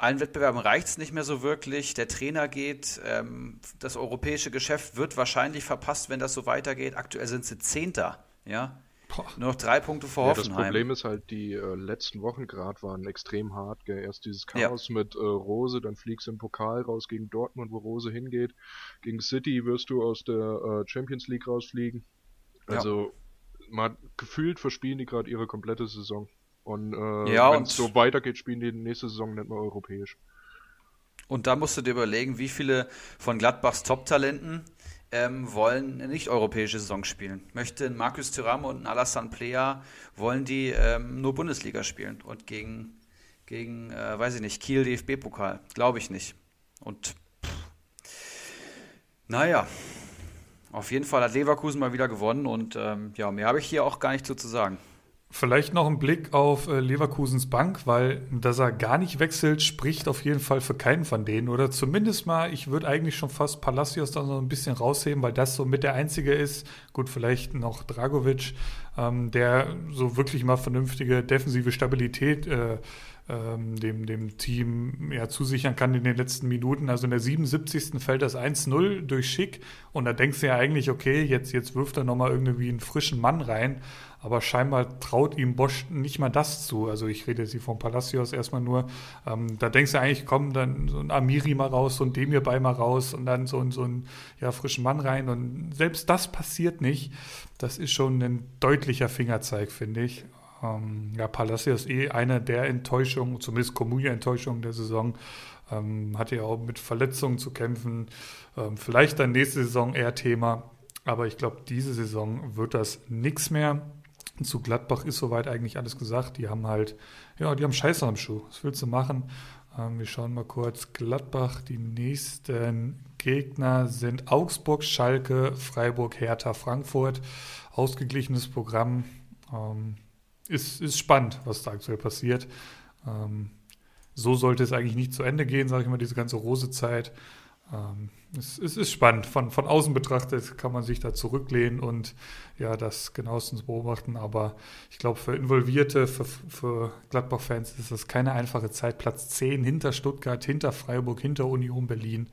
allen Wettbewerben reicht es nicht mehr so wirklich. Der Trainer geht. Ähm, das europäische Geschäft wird wahrscheinlich verpasst, wenn das so weitergeht. Aktuell sind sie Zehnter. Ja. Boah. Nur noch drei Punkte vor ja, Hoffenheim. Das Problem ist halt, die äh, letzten Wochen gerade waren extrem hart. Gell? Erst dieses Chaos ja. mit äh, Rose, dann fliegst du im Pokal raus gegen Dortmund, wo Rose hingeht. Gegen City wirst du aus der äh, Champions League rausfliegen. Also ja. man gefühlt verspielen die gerade ihre komplette Saison. Und äh, ja, wenn es so weitergeht, spielen die nächste Saison nicht mehr europäisch. Und da musst du dir überlegen, wie viele von Gladbachs Top-Talenten ähm, wollen nicht europäische Saison spielen. Möchte Markus Thuram und Alassane Plea, wollen die ähm, nur Bundesliga spielen und gegen, gegen äh, weiß ich nicht, Kiel DFB-Pokal. Glaube ich nicht. Und pff, naja, auf jeden Fall hat Leverkusen mal wieder gewonnen und ähm, ja, mehr habe ich hier auch gar nicht so zu sagen. Vielleicht noch ein Blick auf äh, Leverkusens Bank, weil dass er gar nicht wechselt, spricht auf jeden Fall für keinen von denen. Oder zumindest mal, ich würde eigentlich schon fast Palacios da so ein bisschen rausheben, weil das so mit der einzige ist. Gut, vielleicht noch Dragovic, ähm, der so wirklich mal vernünftige defensive Stabilität äh, ähm, dem, dem Team ja, zusichern kann in den letzten Minuten. Also in der 77. fällt das 1-0 durch Schick und da denkst du ja eigentlich, okay, jetzt, jetzt wirft er nochmal irgendwie einen frischen Mann rein, aber scheinbar traut ihm Bosch nicht mal das zu. Also ich rede jetzt hier von Palacios erstmal nur. Ähm, da denkst du eigentlich, komm, dann so ein Amiri mal raus, so ein Demir bei mal raus und dann so, so einen ja, frischen Mann rein und selbst das passiert nicht. Das ist schon ein deutlicher Fingerzeig, finde ich. Ähm, ja, Palacios eh eine der Enttäuschungen, zumindest Comunio-Enttäuschungen der Saison. Ähm, hatte ja auch mit Verletzungen zu kämpfen. Ähm, vielleicht dann nächste Saison eher Thema. Aber ich glaube, diese Saison wird das nichts mehr. Zu Gladbach ist soweit eigentlich alles gesagt. Die haben halt, ja, die haben Scheiße am Schuh. Was willst du machen? Ähm, wir schauen mal kurz. Gladbach, die nächsten Gegner sind Augsburg, Schalke, Freiburg, Hertha, Frankfurt. Ausgeglichenes Programm. Ähm, ist, ist spannend, was da aktuell passiert. Ähm, so sollte es eigentlich nicht zu Ende gehen, sage ich mal, diese ganze Rosezeit. Ähm, es, es, ist spannend. Von, von außen betrachtet kann man sich da zurücklehnen und ja, das genauestens beobachten. Aber ich glaube, für Involvierte, für, für Gladbach-Fans ist das keine einfache Zeit. Platz 10 hinter Stuttgart, hinter Freiburg, hinter Union Berlin.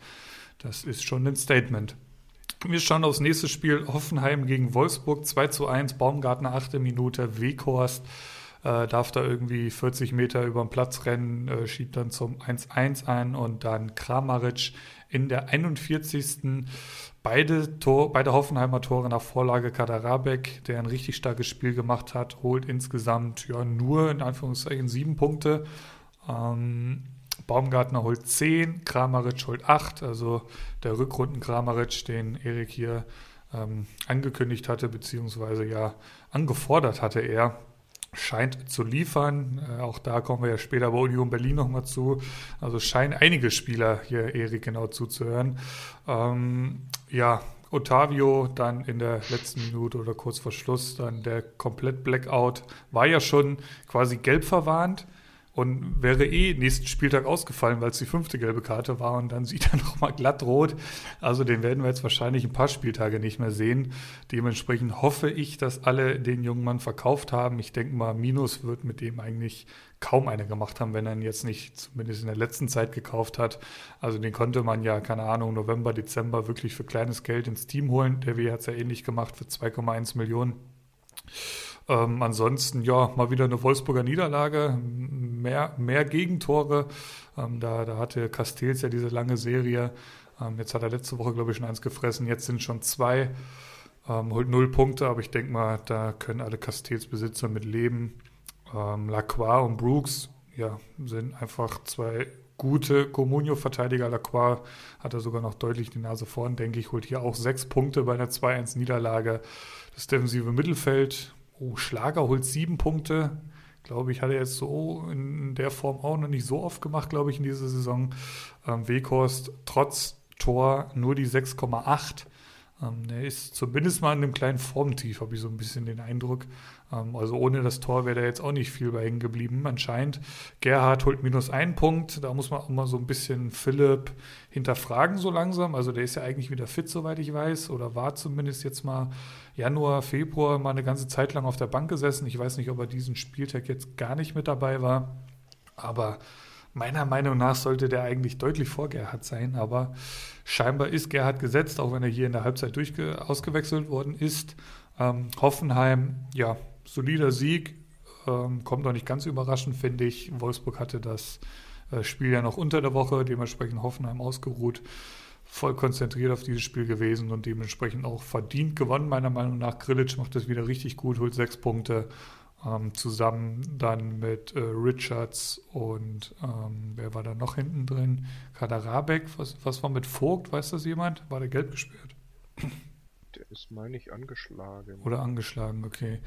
Das ist schon ein Statement. Wir schauen aufs nächste Spiel. Hoffenheim gegen Wolfsburg 2 zu 1. Baumgartner, achte Minute. Weghorst äh, darf da irgendwie 40 Meter über den Platz rennen, äh, schiebt dann zum 1-1 ein und dann Kramaric in der 41. Beide, Tor, beide Hoffenheimer Tore nach Vorlage Kaderabek, der ein richtig starkes Spiel gemacht hat, holt insgesamt ja nur in Anführungszeichen sieben Punkte. Ähm, Baumgartner holt 10, Kramaric holt 8, also der Rückrunden Kramaric, den Erik hier ähm, angekündigt hatte, beziehungsweise ja angefordert hatte er, scheint zu liefern. Äh, auch da kommen wir ja später bei Union Berlin nochmal zu. Also scheinen einige Spieler hier Erik genau zuzuhören. Ähm, ja, Otavio dann in der letzten Minute oder kurz vor Schluss, dann der komplett Blackout, war ja schon quasi gelb verwarnt und wäre eh nächsten Spieltag ausgefallen, weil es die fünfte gelbe Karte war und dann sieht er nochmal glatt rot. Also den werden wir jetzt wahrscheinlich ein paar Spieltage nicht mehr sehen. Dementsprechend hoffe ich, dass alle den jungen Mann verkauft haben. Ich denke mal, Minus wird mit dem eigentlich kaum einer gemacht haben, wenn er ihn jetzt nicht zumindest in der letzten Zeit gekauft hat. Also den konnte man ja, keine Ahnung, November, Dezember wirklich für kleines Geld ins Team holen. Der W hat es ja ähnlich gemacht für 2,1 Millionen. Ähm, ansonsten, ja, mal wieder eine Wolfsburger Niederlage, mehr, mehr Gegentore. Ähm, da, da hatte Castells ja diese lange Serie. Ähm, jetzt hat er letzte Woche, glaube ich, schon eins gefressen. Jetzt sind schon zwei. Ähm, holt null Punkte, aber ich denke mal, da können alle Castells-Besitzer mit leben. Ähm, Lacroix und Brooks, ja, sind einfach zwei gute Comunio-Verteidiger. Lacroix hat er sogar noch deutlich die Nase vorn, denke ich, holt hier auch sechs Punkte bei einer 2-1-Niederlage. Das defensive Mittelfeld Oh, Schlager holt sieben Punkte. Glaube ich, hat er jetzt so in der Form auch noch nicht so oft gemacht, glaube ich, in dieser Saison. Ähm, Weghorst trotz Tor nur die 6,8. Ähm, er ist zumindest mal in einem kleinen Formtief, habe ich so ein bisschen den Eindruck. Ähm, also ohne das Tor wäre da jetzt auch nicht viel bei hängen geblieben, anscheinend. Gerhard holt minus einen Punkt. Da muss man auch mal so ein bisschen Philipp hinterfragen, so langsam. Also der ist ja eigentlich wieder fit, soweit ich weiß, oder war zumindest jetzt mal Januar, Februar mal eine ganze Zeit lang auf der Bank gesessen. Ich weiß nicht, ob er diesen Spieltag jetzt gar nicht mit dabei war. Aber Meiner Meinung nach sollte der eigentlich deutlich vor Gerhard sein, aber scheinbar ist Gerhard gesetzt, auch wenn er hier in der Halbzeit durchge ausgewechselt worden ist. Ähm, Hoffenheim, ja, solider Sieg, ähm, kommt noch nicht ganz überraschend, finde ich. Wolfsburg hatte das äh, Spiel ja noch unter der Woche, dementsprechend Hoffenheim ausgeruht, voll konzentriert auf dieses Spiel gewesen und dementsprechend auch verdient gewonnen, meiner Meinung nach. Grillitsch macht das wieder richtig gut, holt sechs Punkte. Ähm, zusammen dann mit äh, Richards und ähm, wer war da noch hinten drin? Kader Rabeck, was, was war mit Vogt, weiß das jemand? War der gelb gesperrt? Der ist, meine ich, angeschlagen. Oder angeschlagen, okay.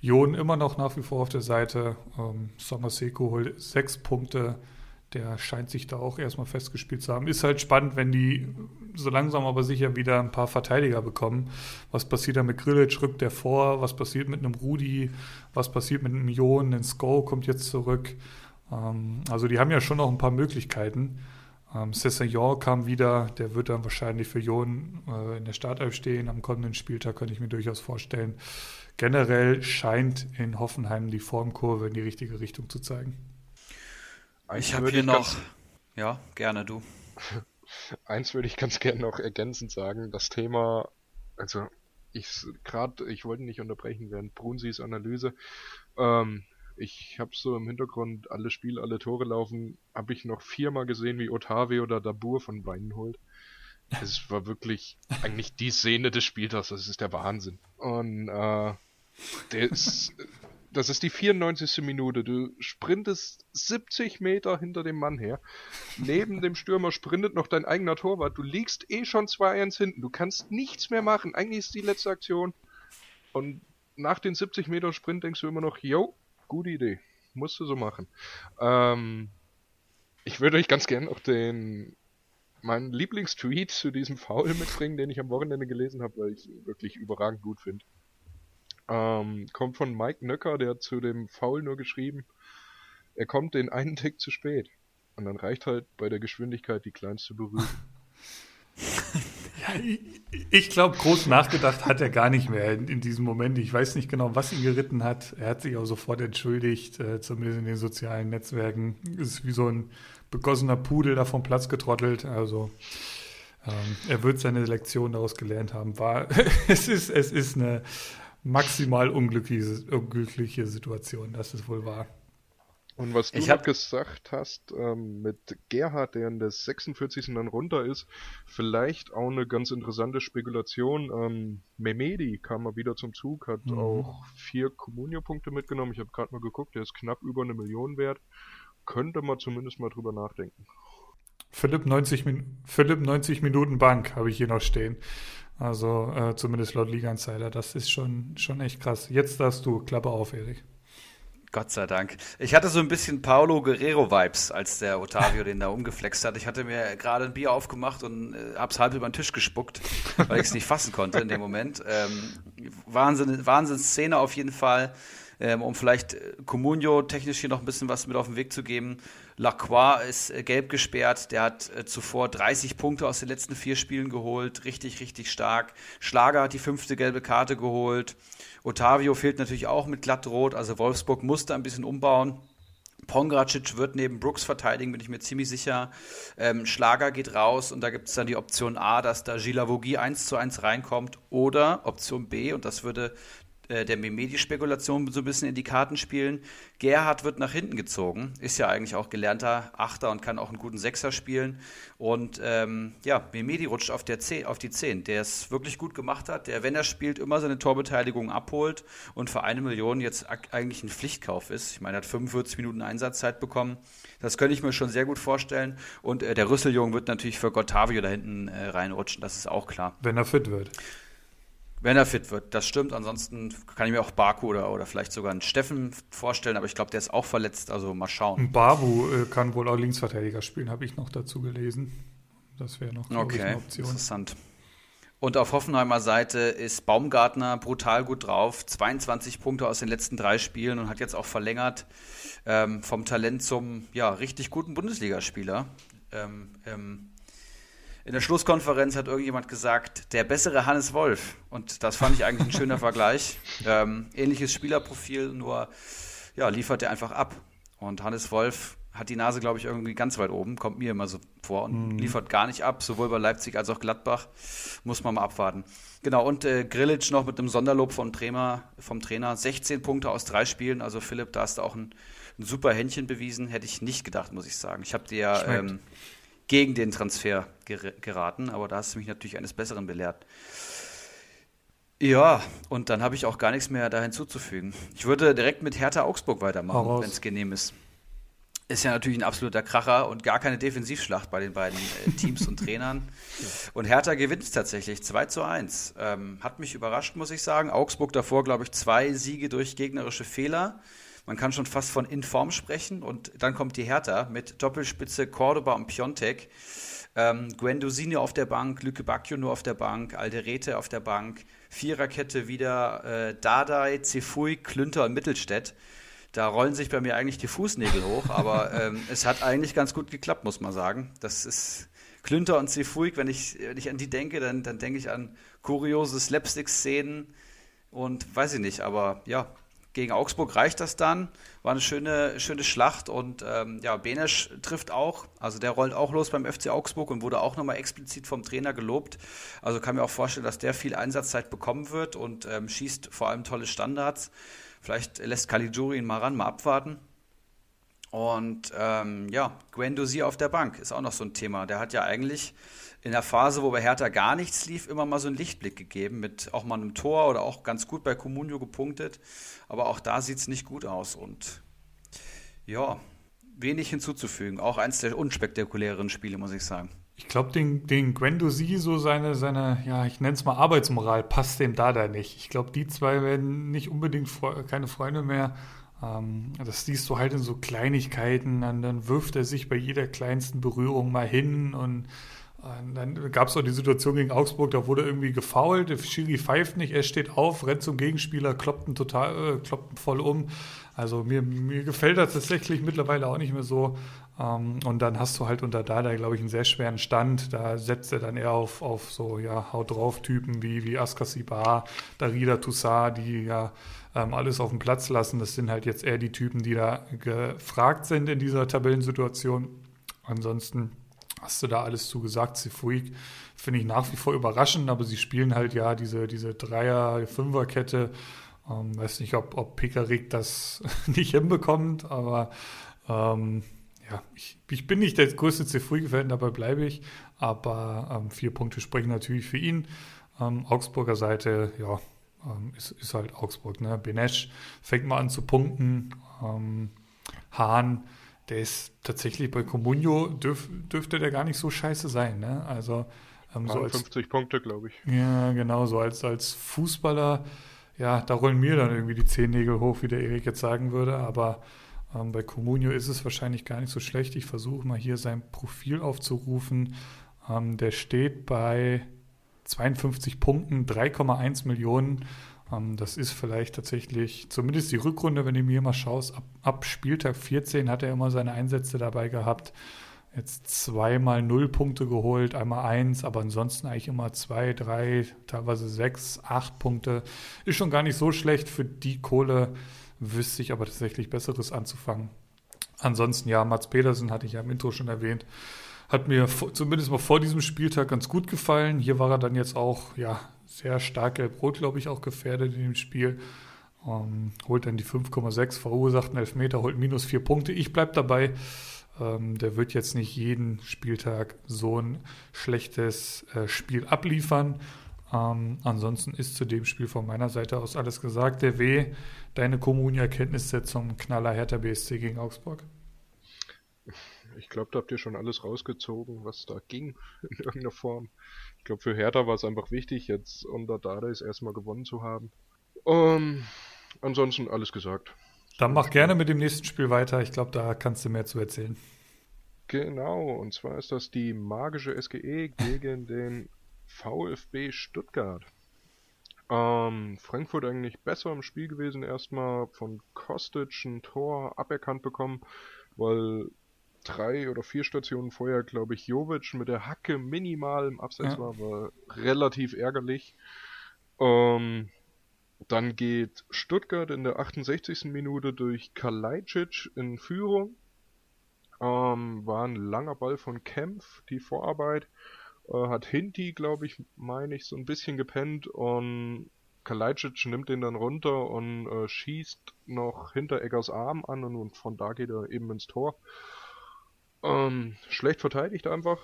Jon immer noch nach wie vor auf der Seite. Ähm, Somaseko holt sechs Punkte der scheint sich da auch erstmal festgespielt zu haben. Ist halt spannend, wenn die so langsam aber sicher wieder ein paar Verteidiger bekommen. Was passiert da mit Grillitsch? Rückt der vor? Was passiert mit einem Rudi? Was passiert mit einem Jon? Ein Sko kommt jetzt zurück. Ähm, also die haben ja schon noch ein paar Möglichkeiten. Ähm, Cessignon kam wieder, der wird dann wahrscheinlich für Jon äh, in der Startelf stehen. Am kommenden Spieltag könnte ich mir durchaus vorstellen. Generell scheint in Hoffenheim die Formkurve in die richtige Richtung zu zeigen. Eins ich habe hier noch. Ja, gerne du. Eins würde ich ganz gerne noch ergänzend sagen. Das Thema, also ich gerade, ich wollte nicht unterbrechen während Brunsis Analyse. Ähm, ich habe so im Hintergrund alle Spiele, alle Tore laufen, habe ich noch viermal gesehen, wie Otavio oder Dabur von Beinen holt. Es war wirklich eigentlich die Szene des Spieltags, das ist der Wahnsinn. Und äh, der ist, das ist die 94. Minute. Du sprintest 70 Meter hinter dem Mann her. Neben dem Stürmer sprintet noch dein eigener Torwart. Du liegst eh schon 2-1 hinten. Du kannst nichts mehr machen. Eigentlich ist die letzte Aktion. Und nach den 70 Meter Sprint denkst du immer noch, yo, gute Idee. Musst du so machen. Ähm, ich würde euch ganz gerne noch den meinen Lieblingstweet zu diesem Foul mitbringen, den ich am Wochenende gelesen habe, weil ich ihn wirklich überragend gut finde. Ähm, kommt von Mike Nöcker, der hat zu dem Foul nur geschrieben, er kommt den einen Tick zu spät. Und dann reicht halt bei der Geschwindigkeit die kleinste Berührung. ja, ich, ich glaube, groß nachgedacht hat er gar nicht mehr in, in, diesem Moment. Ich weiß nicht genau, was ihn geritten hat. Er hat sich auch sofort entschuldigt, äh, zumindest in den sozialen Netzwerken. Ist wie so ein begossener Pudel da vom Platz getrottelt. Also ähm, er wird seine Lektion daraus gelernt haben. War, es, ist, es ist eine maximal unglückliche, unglückliche Situation, das ist wohl wahr. Und was du hab... gesagt hast, ähm, mit Gerhard, der in der 46. dann runter ist, vielleicht auch eine ganz interessante Spekulation. Ähm, Memedi kam mal wieder zum Zug, hat mhm. auch vier Comunio-Punkte mitgenommen. Ich habe gerade mal geguckt, der ist knapp über eine Million wert. Könnte man zumindest mal drüber nachdenken. Philipp 90, Min Philipp 90 Minuten Bank habe ich hier noch stehen. Also äh, zumindest laut Liga Insider. Das ist schon, schon echt krass. Jetzt darfst du Klappe auf, Erik. Gott sei Dank. Ich hatte so ein bisschen Paulo Guerrero-Vibes, als der Otavio den da umgeflext hat. Ich hatte mir gerade ein Bier aufgemacht und äh, hab's halb über den Tisch gespuckt, weil ich es nicht fassen konnte in dem Moment. Ähm, Wahnsinn, Wahnsinnsszene auf jeden Fall. Ähm, um vielleicht äh, Comunio technisch hier noch ein bisschen was mit auf den Weg zu geben. Lacroix ist äh, gelb gesperrt, der hat äh, zuvor 30 Punkte aus den letzten vier Spielen geholt, richtig, richtig stark. Schlager hat die fünfte gelbe Karte geholt. Otavio fehlt natürlich auch mit glattrot, also Wolfsburg musste ein bisschen umbauen. Pongracic wird neben Brooks verteidigen, bin ich mir ziemlich sicher. Ähm, Schlager geht raus und da gibt es dann die Option A, dass da Gilavogi 1 zu 1 reinkommt oder Option B, und das würde äh, der Memedi-Spekulation so ein bisschen in die Karten spielen. Gerhard wird nach hinten gezogen, ist ja eigentlich auch gelernter Achter und kann auch einen guten Sechser spielen. Und ähm, ja, Memedi rutscht auf, der 10, auf die 10, der es wirklich gut gemacht hat, der, wenn er spielt, immer seine Torbeteiligung abholt und für eine Million jetzt eigentlich ein Pflichtkauf ist. Ich meine, er hat 45 Minuten Einsatzzeit bekommen. Das könnte ich mir schon sehr gut vorstellen. Und äh, der Rüsseljung wird natürlich für Gottavio da hinten äh, reinrutschen, das ist auch klar. Wenn er fit wird. Wenn er fit wird, das stimmt. Ansonsten kann ich mir auch Baku oder, oder vielleicht sogar einen Steffen vorstellen, aber ich glaube, der ist auch verletzt, also mal schauen. Babu äh, kann wohl auch Linksverteidiger spielen, habe ich noch dazu gelesen. Das wäre noch okay, eine Option. Interessant. Und auf Hoffenheimer Seite ist Baumgartner brutal gut drauf. 22 Punkte aus den letzten drei Spielen und hat jetzt auch verlängert ähm, vom Talent zum ja, richtig guten Bundesligaspieler. Ähm, ähm, in der Schlusskonferenz hat irgendjemand gesagt, der bessere Hannes Wolf. Und das fand ich eigentlich ein schöner Vergleich. Ähm, ähnliches Spielerprofil, nur ja, liefert er einfach ab. Und Hannes Wolf hat die Nase, glaube ich, irgendwie ganz weit oben, kommt mir immer so vor und mhm. liefert gar nicht ab, sowohl bei Leipzig als auch Gladbach. Muss man mal abwarten. Genau, und äh, Grillitsch noch mit einem Sonderlob vom Trainer, vom Trainer. 16 Punkte aus drei Spielen. Also Philipp, da hast du auch ein, ein super Händchen bewiesen. Hätte ich nicht gedacht, muss ich sagen. Ich habe dir ja ähm, gegen den Transfer ger geraten, aber da hast du mich natürlich eines Besseren belehrt. Ja, und dann habe ich auch gar nichts mehr da hinzuzufügen. Ich würde direkt mit Hertha Augsburg weitermachen, wenn es genehm ist. Ist ja natürlich ein absoluter Kracher und gar keine Defensivschlacht bei den beiden äh, Teams und Trainern. Und Hertha gewinnt es tatsächlich 2 zu 1. Ähm, hat mich überrascht, muss ich sagen. Augsburg davor, glaube ich, zwei Siege durch gegnerische Fehler. Man kann schon fast von Inform sprechen und dann kommt die Hertha mit Doppelspitze Cordoba und Piontek. Ähm, Guendosini auf der Bank, Lücke Bacchio nur auf der Bank, Alderete auf der Bank, Viererkette wieder äh, Dardai, Zefui, Klünter und Mittelstädt. Da rollen sich bei mir eigentlich die Fußnägel hoch, aber ähm, es hat eigentlich ganz gut geklappt, muss man sagen. Das ist Klünter und Zefuig, wenn ich, wenn ich an die denke, dann, dann denke ich an kuriose Slapstick-Szenen und weiß ich nicht, aber ja, gegen Augsburg reicht das dann. War eine schöne, schöne Schlacht und ähm, ja, Benesch trifft auch. Also der rollt auch los beim FC Augsburg und wurde auch nochmal explizit vom Trainer gelobt. Also kann mir auch vorstellen, dass der viel Einsatzzeit bekommen wird und ähm, schießt vor allem tolle Standards. Vielleicht lässt Caligiuri ihn mal ran, mal abwarten. Und ähm, ja, Gwen Dozier auf der Bank ist auch noch so ein Thema. Der hat ja eigentlich in der Phase, wo bei Hertha gar nichts lief, immer mal so einen Lichtblick gegeben, mit auch mal einem Tor oder auch ganz gut bei Comunio gepunktet. Aber auch da sieht es nicht gut aus und ja, wenig hinzuzufügen. Auch eins der unspektakuläreren Spiele, muss ich sagen. Ich glaube, den, den Guendouzi, so seine, seine, ja, ich nenne es mal Arbeitsmoral, passt dem da da nicht. Ich glaube, die zwei werden nicht unbedingt keine Freunde mehr. Ähm, das siehst du halt in so Kleinigkeiten. Dann, dann wirft er sich bei jeder kleinsten Berührung mal hin und und dann gab es auch die Situation gegen Augsburg, da wurde irgendwie gefault, der Schiri pfeift nicht, er steht auf, rennt zum Gegenspieler, kloppt ihn total, äh, kloppt ihn voll um. Also mir, mir gefällt das tatsächlich mittlerweile auch nicht mehr so. Ähm, und dann hast du halt unter Dada, glaube ich, einen sehr schweren Stand. Da setzt er dann eher auf, auf so, ja, Haut drauf Typen wie, wie Askasibar, Darida Toussaint, die ja ähm, alles auf den Platz lassen. Das sind halt jetzt eher die Typen, die da gefragt sind in dieser Tabellensituation. Ansonsten hast du da alles zugesagt. Sifuik finde ich nach wie vor überraschend, aber sie spielen halt ja diese, diese Dreier-Fünfer-Kette. Ähm, weiß nicht, ob, ob Pekarik das nicht hinbekommt, aber ähm, ja, ich, ich, bin nicht der größte Cifuig-Fan, dabei bleibe ich. Aber ähm, vier Punkte sprechen natürlich für ihn. Ähm, Augsburger Seite, ja, ähm, ist, ist, halt Augsburg. Ne? Benesch fängt mal an zu punkten. Ähm, Hahn der ist tatsächlich bei Comunio dürf, dürfte der gar nicht so scheiße sein. Ne? Also ähm, so als, 50 Punkte, glaube ich. Ja, genau, so als, als Fußballer, ja, da rollen mir dann irgendwie die Zehennägel hoch, wie der Erik jetzt sagen würde, aber ähm, bei Comunio ist es wahrscheinlich gar nicht so schlecht. Ich versuche mal hier sein Profil aufzurufen. Ähm, der steht bei 52 Punkten, 3,1 Millionen das ist vielleicht tatsächlich, zumindest die Rückrunde, wenn du mir mal schaust, ab, ab Spieltag 14 hat er immer seine Einsätze dabei gehabt. Jetzt zweimal null Punkte geholt, einmal eins, aber ansonsten eigentlich immer zwei, drei, teilweise sechs, acht Punkte. Ist schon gar nicht so schlecht. Für die Kohle wüsste ich aber tatsächlich Besseres anzufangen. Ansonsten, ja, Mats Pedersen hatte ich ja im Intro schon erwähnt. Hat mir zumindest mal vor diesem Spieltag ganz gut gefallen. Hier war er dann jetzt auch, ja, sehr stark gelb-rot, glaube ich, auch gefährdet in dem Spiel. Ähm, holt dann die 5,6, verursacht einen Elfmeter, holt minus vier Punkte. Ich bleibe dabei. Ähm, der wird jetzt nicht jeden Spieltag so ein schlechtes äh, Spiel abliefern. Ähm, ansonsten ist zu dem Spiel von meiner Seite aus alles gesagt. Der W, deine Kommunia-Kenntnisse zum Knaller Hertha BSC gegen Augsburg? Ich glaube, da habt ihr schon alles rausgezogen, was da ging in irgendeiner Form. Ich glaube, für Hertha war es einfach wichtig, jetzt unter Dades erstmal gewonnen zu haben. Um, ähm, ansonsten alles gesagt. Dann mach gerne mit dem nächsten Spiel weiter. Ich glaube, da kannst du mehr zu erzählen. Genau, und zwar ist das die magische SGE gegen den VfB Stuttgart. Ähm, Frankfurt eigentlich besser im Spiel gewesen, erstmal von Kostic ein Tor aberkannt bekommen, weil drei oder vier Stationen vorher, glaube ich, Jovic mit der Hacke minimal im Abseits ja. war, war relativ ärgerlich. Ähm, dann geht Stuttgart in der 68. Minute durch Kalajdzic in Führung. Ähm, war ein langer Ball von Kempf, die Vorarbeit. Äh, hat Hinti, glaube ich, meine ich, so ein bisschen gepennt und Kalajdzic nimmt den dann runter und äh, schießt noch hinter Eggers Arm an und, und von da geht er eben ins Tor. Ähm, schlecht verteidigt einfach.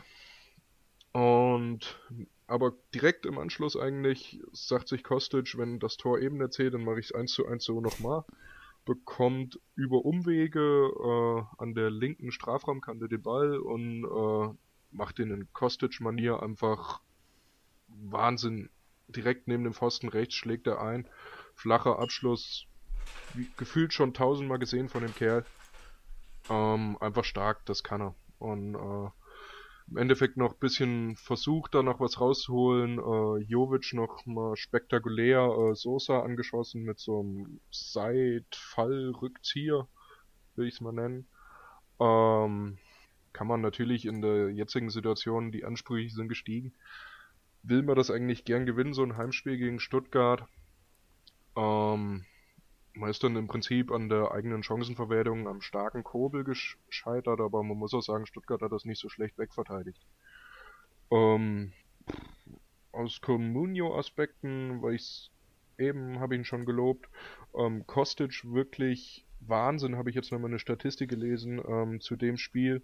Und aber direkt im Anschluss eigentlich sagt sich Kostic, wenn das Tor eben erzählt, dann mache ich es 1 zu 1 so nochmal. Bekommt über Umwege äh, an der linken Strafraumkante den Ball und äh, macht den in Kostic-Manier einfach Wahnsinn. Direkt neben dem Pfosten rechts schlägt er ein. Flacher Abschluss. Wie, gefühlt schon tausendmal gesehen von dem Kerl. Ähm, einfach stark, das kann er. Und äh, im Endeffekt noch ein bisschen versucht, da noch was rauszuholen. Äh, Jovic noch mal spektakulär äh, Sosa angeschossen mit so einem Seitfallrückzieher, will ich es mal nennen. Ähm, kann man natürlich in der jetzigen Situation, die Ansprüche sind gestiegen. Will man das eigentlich gern gewinnen, so ein Heimspiel gegen Stuttgart? Ähm, man ist dann im Prinzip an der eigenen Chancenverwertung am starken Kobel gescheitert, aber man muss auch sagen, Stuttgart hat das nicht so schlecht wegverteidigt. Ähm, aus Comunio-Aspekten, weil ich eben habe ihn schon gelobt, ähm, Kostic wirklich Wahnsinn, habe ich jetzt nochmal eine Statistik gelesen ähm, zu dem Spiel.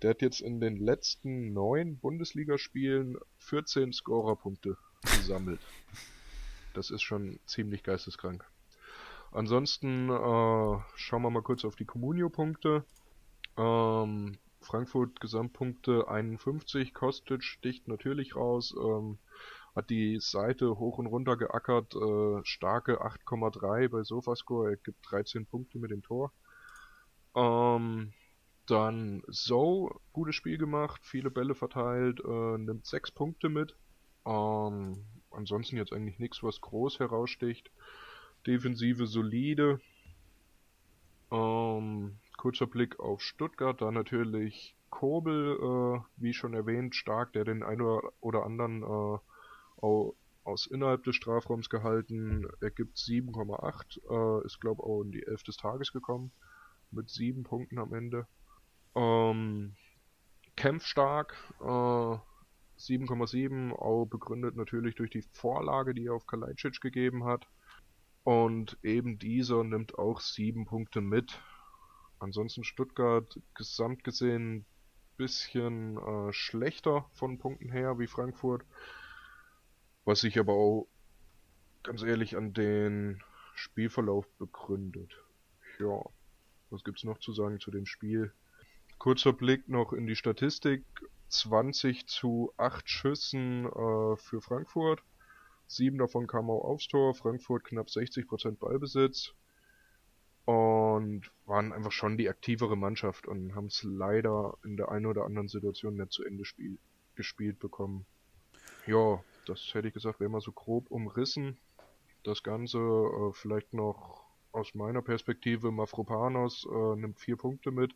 Der hat jetzt in den letzten neun Bundesligaspielen 14 Scorerpunkte gesammelt. Das ist schon ziemlich geisteskrank. Ansonsten äh, schauen wir mal kurz auf die Comunio-Punkte. Ähm, Frankfurt Gesamtpunkte 51, Kostic sticht natürlich raus, ähm, hat die Seite hoch und runter geackert, äh, starke 8,3 bei Sofascore, er gibt 13 Punkte mit dem Tor. Ähm, dann So, gutes Spiel gemacht, viele Bälle verteilt, äh, nimmt 6 Punkte mit. Ähm, ansonsten jetzt eigentlich nichts, was groß heraussticht. Defensive solide. Ähm, kurzer Blick auf Stuttgart, da natürlich Kobel, äh, wie schon erwähnt, stark, der den einen oder anderen äh, aus innerhalb des Strafraums gehalten. Er gibt 7,8, äh, ist glaube auch in die 11 des Tages gekommen, mit 7 Punkten am Ende. Ähm, Kempf stark, äh, 7,7, auch begründet natürlich durch die Vorlage, die er auf Kalajdzic gegeben hat. Und eben dieser nimmt auch 7 Punkte mit. Ansonsten Stuttgart gesamt gesehen bisschen äh, schlechter von Punkten her wie Frankfurt. Was sich aber auch ganz ehrlich an den Spielverlauf begründet. Ja, was gibt's noch zu sagen zu dem Spiel? Kurzer Blick noch in die Statistik. 20 zu 8 Schüssen äh, für Frankfurt. Sieben davon kamen auch aufs Tor. Frankfurt knapp 60% Ballbesitz. Und waren einfach schon die aktivere Mannschaft und haben es leider in der einen oder anderen Situation nicht zu Ende spiel gespielt bekommen. Ja, das hätte ich gesagt, wäre mal so grob umrissen. Das Ganze äh, vielleicht noch aus meiner Perspektive, Mafropanos äh, nimmt vier Punkte mit,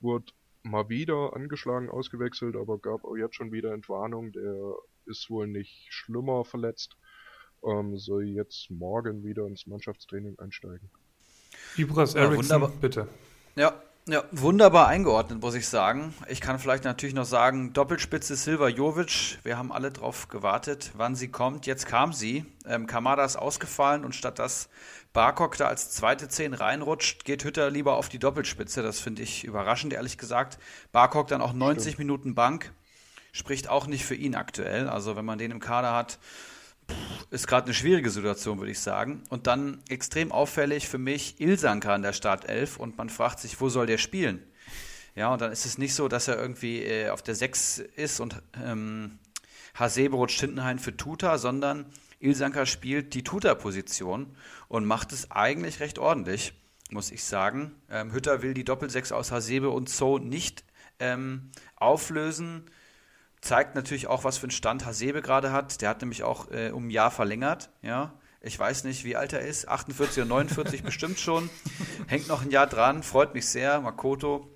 wurde mal wieder angeschlagen ausgewechselt, aber gab auch jetzt schon wieder Entwarnung, der ist wohl nicht schlimmer verletzt, ähm, soll jetzt morgen wieder ins Mannschaftstraining einsteigen. Ibras Eriksson, ja, bitte. Ja, ja, wunderbar eingeordnet, muss ich sagen. Ich kann vielleicht natürlich noch sagen, Doppelspitze Silva Jovic. Wir haben alle drauf gewartet, wann sie kommt. Jetzt kam sie. Ähm, Kamada ist ausgefallen und statt dass Barkok da als zweite Zehn reinrutscht, geht Hütter lieber auf die Doppelspitze. Das finde ich überraschend, ehrlich gesagt. Barkok dann auch 90 Stimmt. Minuten Bank. Spricht auch nicht für ihn aktuell. Also wenn man den im Kader hat, ist gerade eine schwierige Situation, würde ich sagen. Und dann extrem auffällig für mich Ilsanka in der Startelf und man fragt sich, wo soll der spielen? Ja, und dann ist es nicht so, dass er irgendwie äh, auf der 6 ist und ähm, Hasebe rutscht hinten für Tuta, sondern Ilsanka spielt die Tuta-Position und macht es eigentlich recht ordentlich, muss ich sagen. Ähm, Hütter will die Doppelsechs aus Hasebe und So nicht ähm, auflösen zeigt natürlich auch, was für einen Stand Hasebe gerade hat. Der hat nämlich auch äh, um ein Jahr verlängert, ja. Ich weiß nicht, wie alt er ist, 48 oder 49 bestimmt schon. Hängt noch ein Jahr dran, freut mich sehr. Makoto,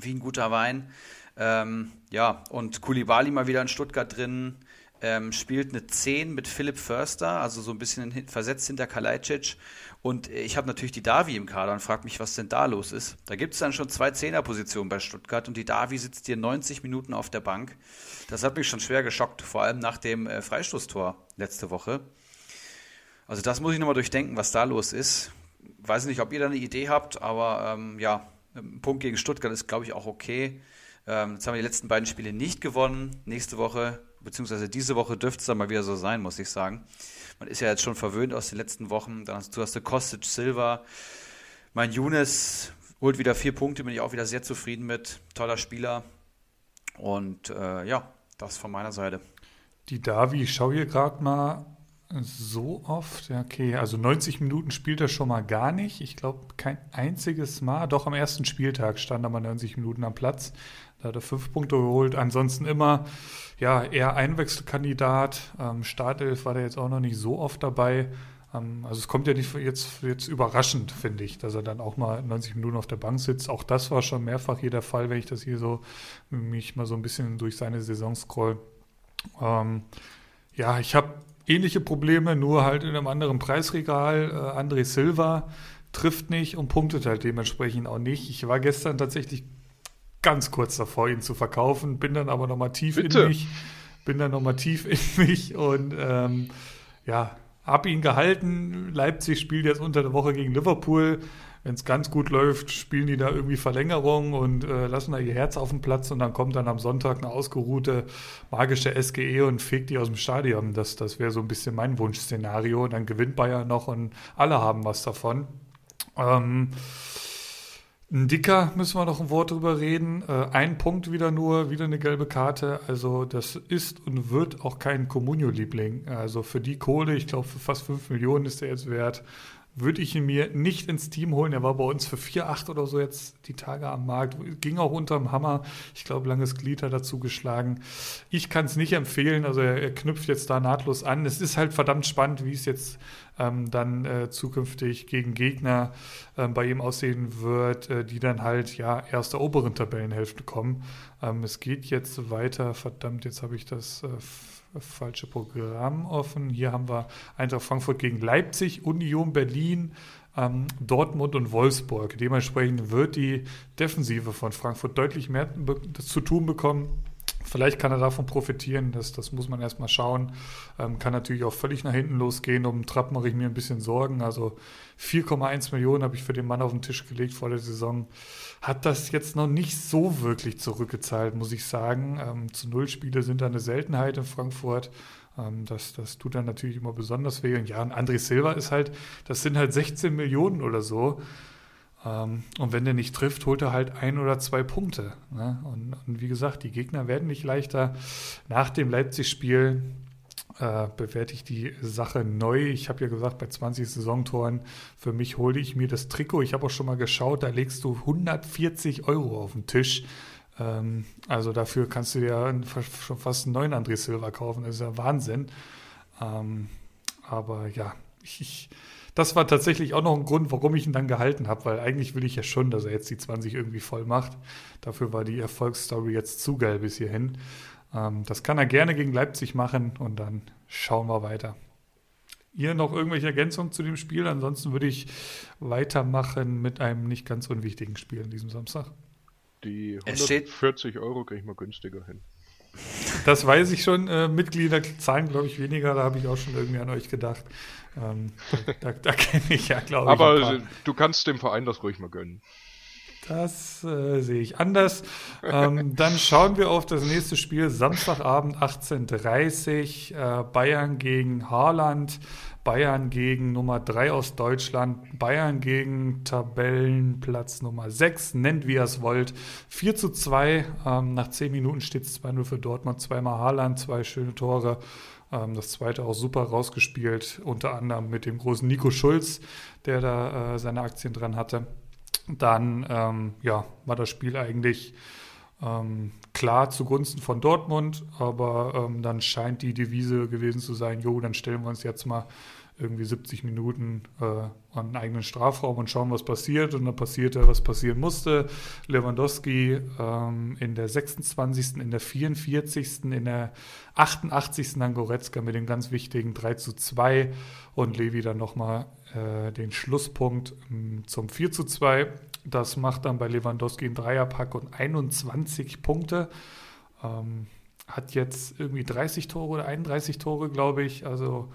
wie ein guter Wein. Ähm, ja, und Kulibali mal wieder in Stuttgart drin. Ähm, spielt eine 10 mit Philipp Förster, also so ein bisschen versetzt hinter Kalajdzic. Und ich habe natürlich die Davi im Kader und frage mich, was denn da los ist. Da gibt es dann schon zwei Zehnerpositionen bei Stuttgart und die Davi sitzt hier 90 Minuten auf der Bank. Das hat mich schon schwer geschockt, vor allem nach dem äh, Freistoßtor letzte Woche. Also das muss ich nochmal durchdenken, was da los ist. Weiß nicht, ob ihr da eine Idee habt, aber ähm, ja, ein Punkt gegen Stuttgart ist, glaube ich, auch okay. Ähm, jetzt haben wir die letzten beiden Spiele nicht gewonnen. Nächste Woche, beziehungsweise diese Woche dürfte es dann mal wieder so sein, muss ich sagen. Man ist ja jetzt schon verwöhnt aus den letzten Wochen. Dann hast du hast du Kostic Silva. Mein Younes holt wieder vier Punkte, bin ich auch wieder sehr zufrieden mit. Toller Spieler. Und äh, ja, das von meiner Seite. Die Davi, ich schaue hier gerade mal so oft. Ja, okay, also 90 Minuten spielt er schon mal gar nicht. Ich glaube, kein einziges Mal. Doch am ersten Spieltag stand er mal 90 Minuten am Platz. Da hat er fünf Punkte geholt. Ansonsten immer ja, eher Einwechselkandidat. Ähm, Startelf war der jetzt auch noch nicht so oft dabei. Ähm, also es kommt ja nicht jetzt, jetzt überraschend, finde ich, dass er dann auch mal 90 Minuten auf der Bank sitzt. Auch das war schon mehrfach hier der Fall, wenn ich das hier so mich mal so ein bisschen durch seine Saison scroll. Ähm, ja, ich habe ähnliche Probleme, nur halt in einem anderen Preisregal. Äh, André Silva trifft nicht und punktet halt dementsprechend auch nicht. Ich war gestern tatsächlich ganz kurz davor, ihn zu verkaufen, bin dann aber nochmal tief Bitte. in mich, bin dann nochmal tief in mich und ähm, ja, hab ihn gehalten. Leipzig spielt jetzt unter der Woche gegen Liverpool. Wenn es ganz gut läuft, spielen die da irgendwie Verlängerung und äh, lassen da ihr Herz auf den Platz und dann kommt dann am Sonntag eine ausgeruhte magische SGE und fegt die aus dem Stadion. Das, das wäre so ein bisschen mein Wunschszenario. Dann gewinnt Bayern noch und alle haben was davon. Ähm, ein Dicker müssen wir noch ein Wort drüber reden. Äh, ein Punkt wieder nur, wieder eine gelbe Karte. Also das ist und wird auch kein Comunio-Liebling. Also für die Kohle, ich glaube für fast 5 Millionen ist er jetzt wert, würde ich ihn mir nicht ins Team holen. Er war bei uns für 4,8 oder so jetzt die Tage am Markt. Ging auch unterm Hammer. Ich glaube, langes Glied hat dazu geschlagen. Ich kann es nicht empfehlen. Also er, er, knüpft jetzt da nahtlos an. Es ist halt verdammt spannend, wie es jetzt ähm, dann äh, zukünftig gegen Gegner äh, bei ihm aussehen wird, äh, die dann halt ja erst der oberen Tabellenhälfte kommen. Ähm, es geht jetzt weiter. Verdammt, jetzt habe ich das äh, falsche Programm offen. Hier haben wir Eintracht Frankfurt gegen Leipzig, Union Berlin, ähm, Dortmund und Wolfsburg. Dementsprechend wird die Defensive von Frankfurt deutlich mehr zu tun bekommen Vielleicht kann er davon profitieren, das, das muss man erstmal schauen. Ähm, kann natürlich auch völlig nach hinten losgehen. Um Trapp mache ich mir ein bisschen Sorgen. Also 4,1 Millionen habe ich für den Mann auf den Tisch gelegt vor der Saison. Hat das jetzt noch nicht so wirklich zurückgezahlt, muss ich sagen. Ähm, zu Null Spiele sind da eine Seltenheit in Frankfurt. Ähm, das, das tut dann natürlich immer besonders weh. Und ja, und André Silva ist halt, das sind halt 16 Millionen oder so. Ähm, und wenn der nicht trifft, holt er halt ein oder zwei Punkte. Ne? Und, und, wie gesagt, die Gegner werden nicht leichter. Nach dem Leipzig-Spiel äh, bewerte ich die Sache neu. Ich habe ja gesagt, bei 20 Saisontoren, für mich hole ich mir das Trikot. Ich habe auch schon mal geschaut, da legst du 140 Euro auf den Tisch. Ähm, also dafür kannst du ja schon fast einen neuen André Silva kaufen. Das ist ja Wahnsinn. Ähm, aber ja, ich, ich das war tatsächlich auch noch ein Grund, warum ich ihn dann gehalten habe, weil eigentlich will ich ja schon, dass er jetzt die 20 irgendwie voll macht. Dafür war die Erfolgsstory jetzt zu geil bis hierhin. Ähm, das kann er gerne gegen Leipzig machen und dann schauen wir weiter. Ihr noch irgendwelche Ergänzungen zu dem Spiel? Ansonsten würde ich weitermachen mit einem nicht ganz unwichtigen Spiel an diesem Samstag. Die 140 Euro kriege ich mal günstiger hin. Das weiß ich schon. Äh, Mitglieder zahlen, glaube ich, weniger. Da habe ich auch schon irgendwie an euch gedacht. Ähm, da, da kenne ich ja, glaube ich. Aber du kannst dem Verein das ruhig mal gönnen. Das äh, sehe ich anders. Ähm, dann schauen wir auf das nächste Spiel. Samstagabend 18.30 Uhr. Äh, Bayern gegen Haaland. Bayern gegen Nummer 3 aus Deutschland, Bayern gegen Tabellenplatz Nummer 6, nennt wie ihr es wollt. 4 zu 2, ähm, nach 10 Minuten steht es 2-0 für Dortmund, zweimal Haaland, zwei schöne Tore. Ähm, das zweite auch super rausgespielt, unter anderem mit dem großen Nico Schulz, der da äh, seine Aktien dran hatte. Dann ähm, ja, war das Spiel eigentlich ähm, klar zugunsten von Dortmund, aber ähm, dann scheint die Devise gewesen zu sein, jo, dann stellen wir uns jetzt mal irgendwie 70 Minuten äh, an einen eigenen Strafraum und schauen, was passiert. Und dann passierte, was passieren musste. Lewandowski ähm, in der 26., in der 44., in der 88. dann Goretzka mit dem ganz wichtigen 3 zu 2 und Levi dann nochmal äh, den Schlusspunkt ähm, zum 4 zu 2. Das macht dann bei Lewandowski einen Dreierpack und 21 Punkte. Ähm, hat jetzt irgendwie 30 Tore oder 31 Tore, glaube ich. Also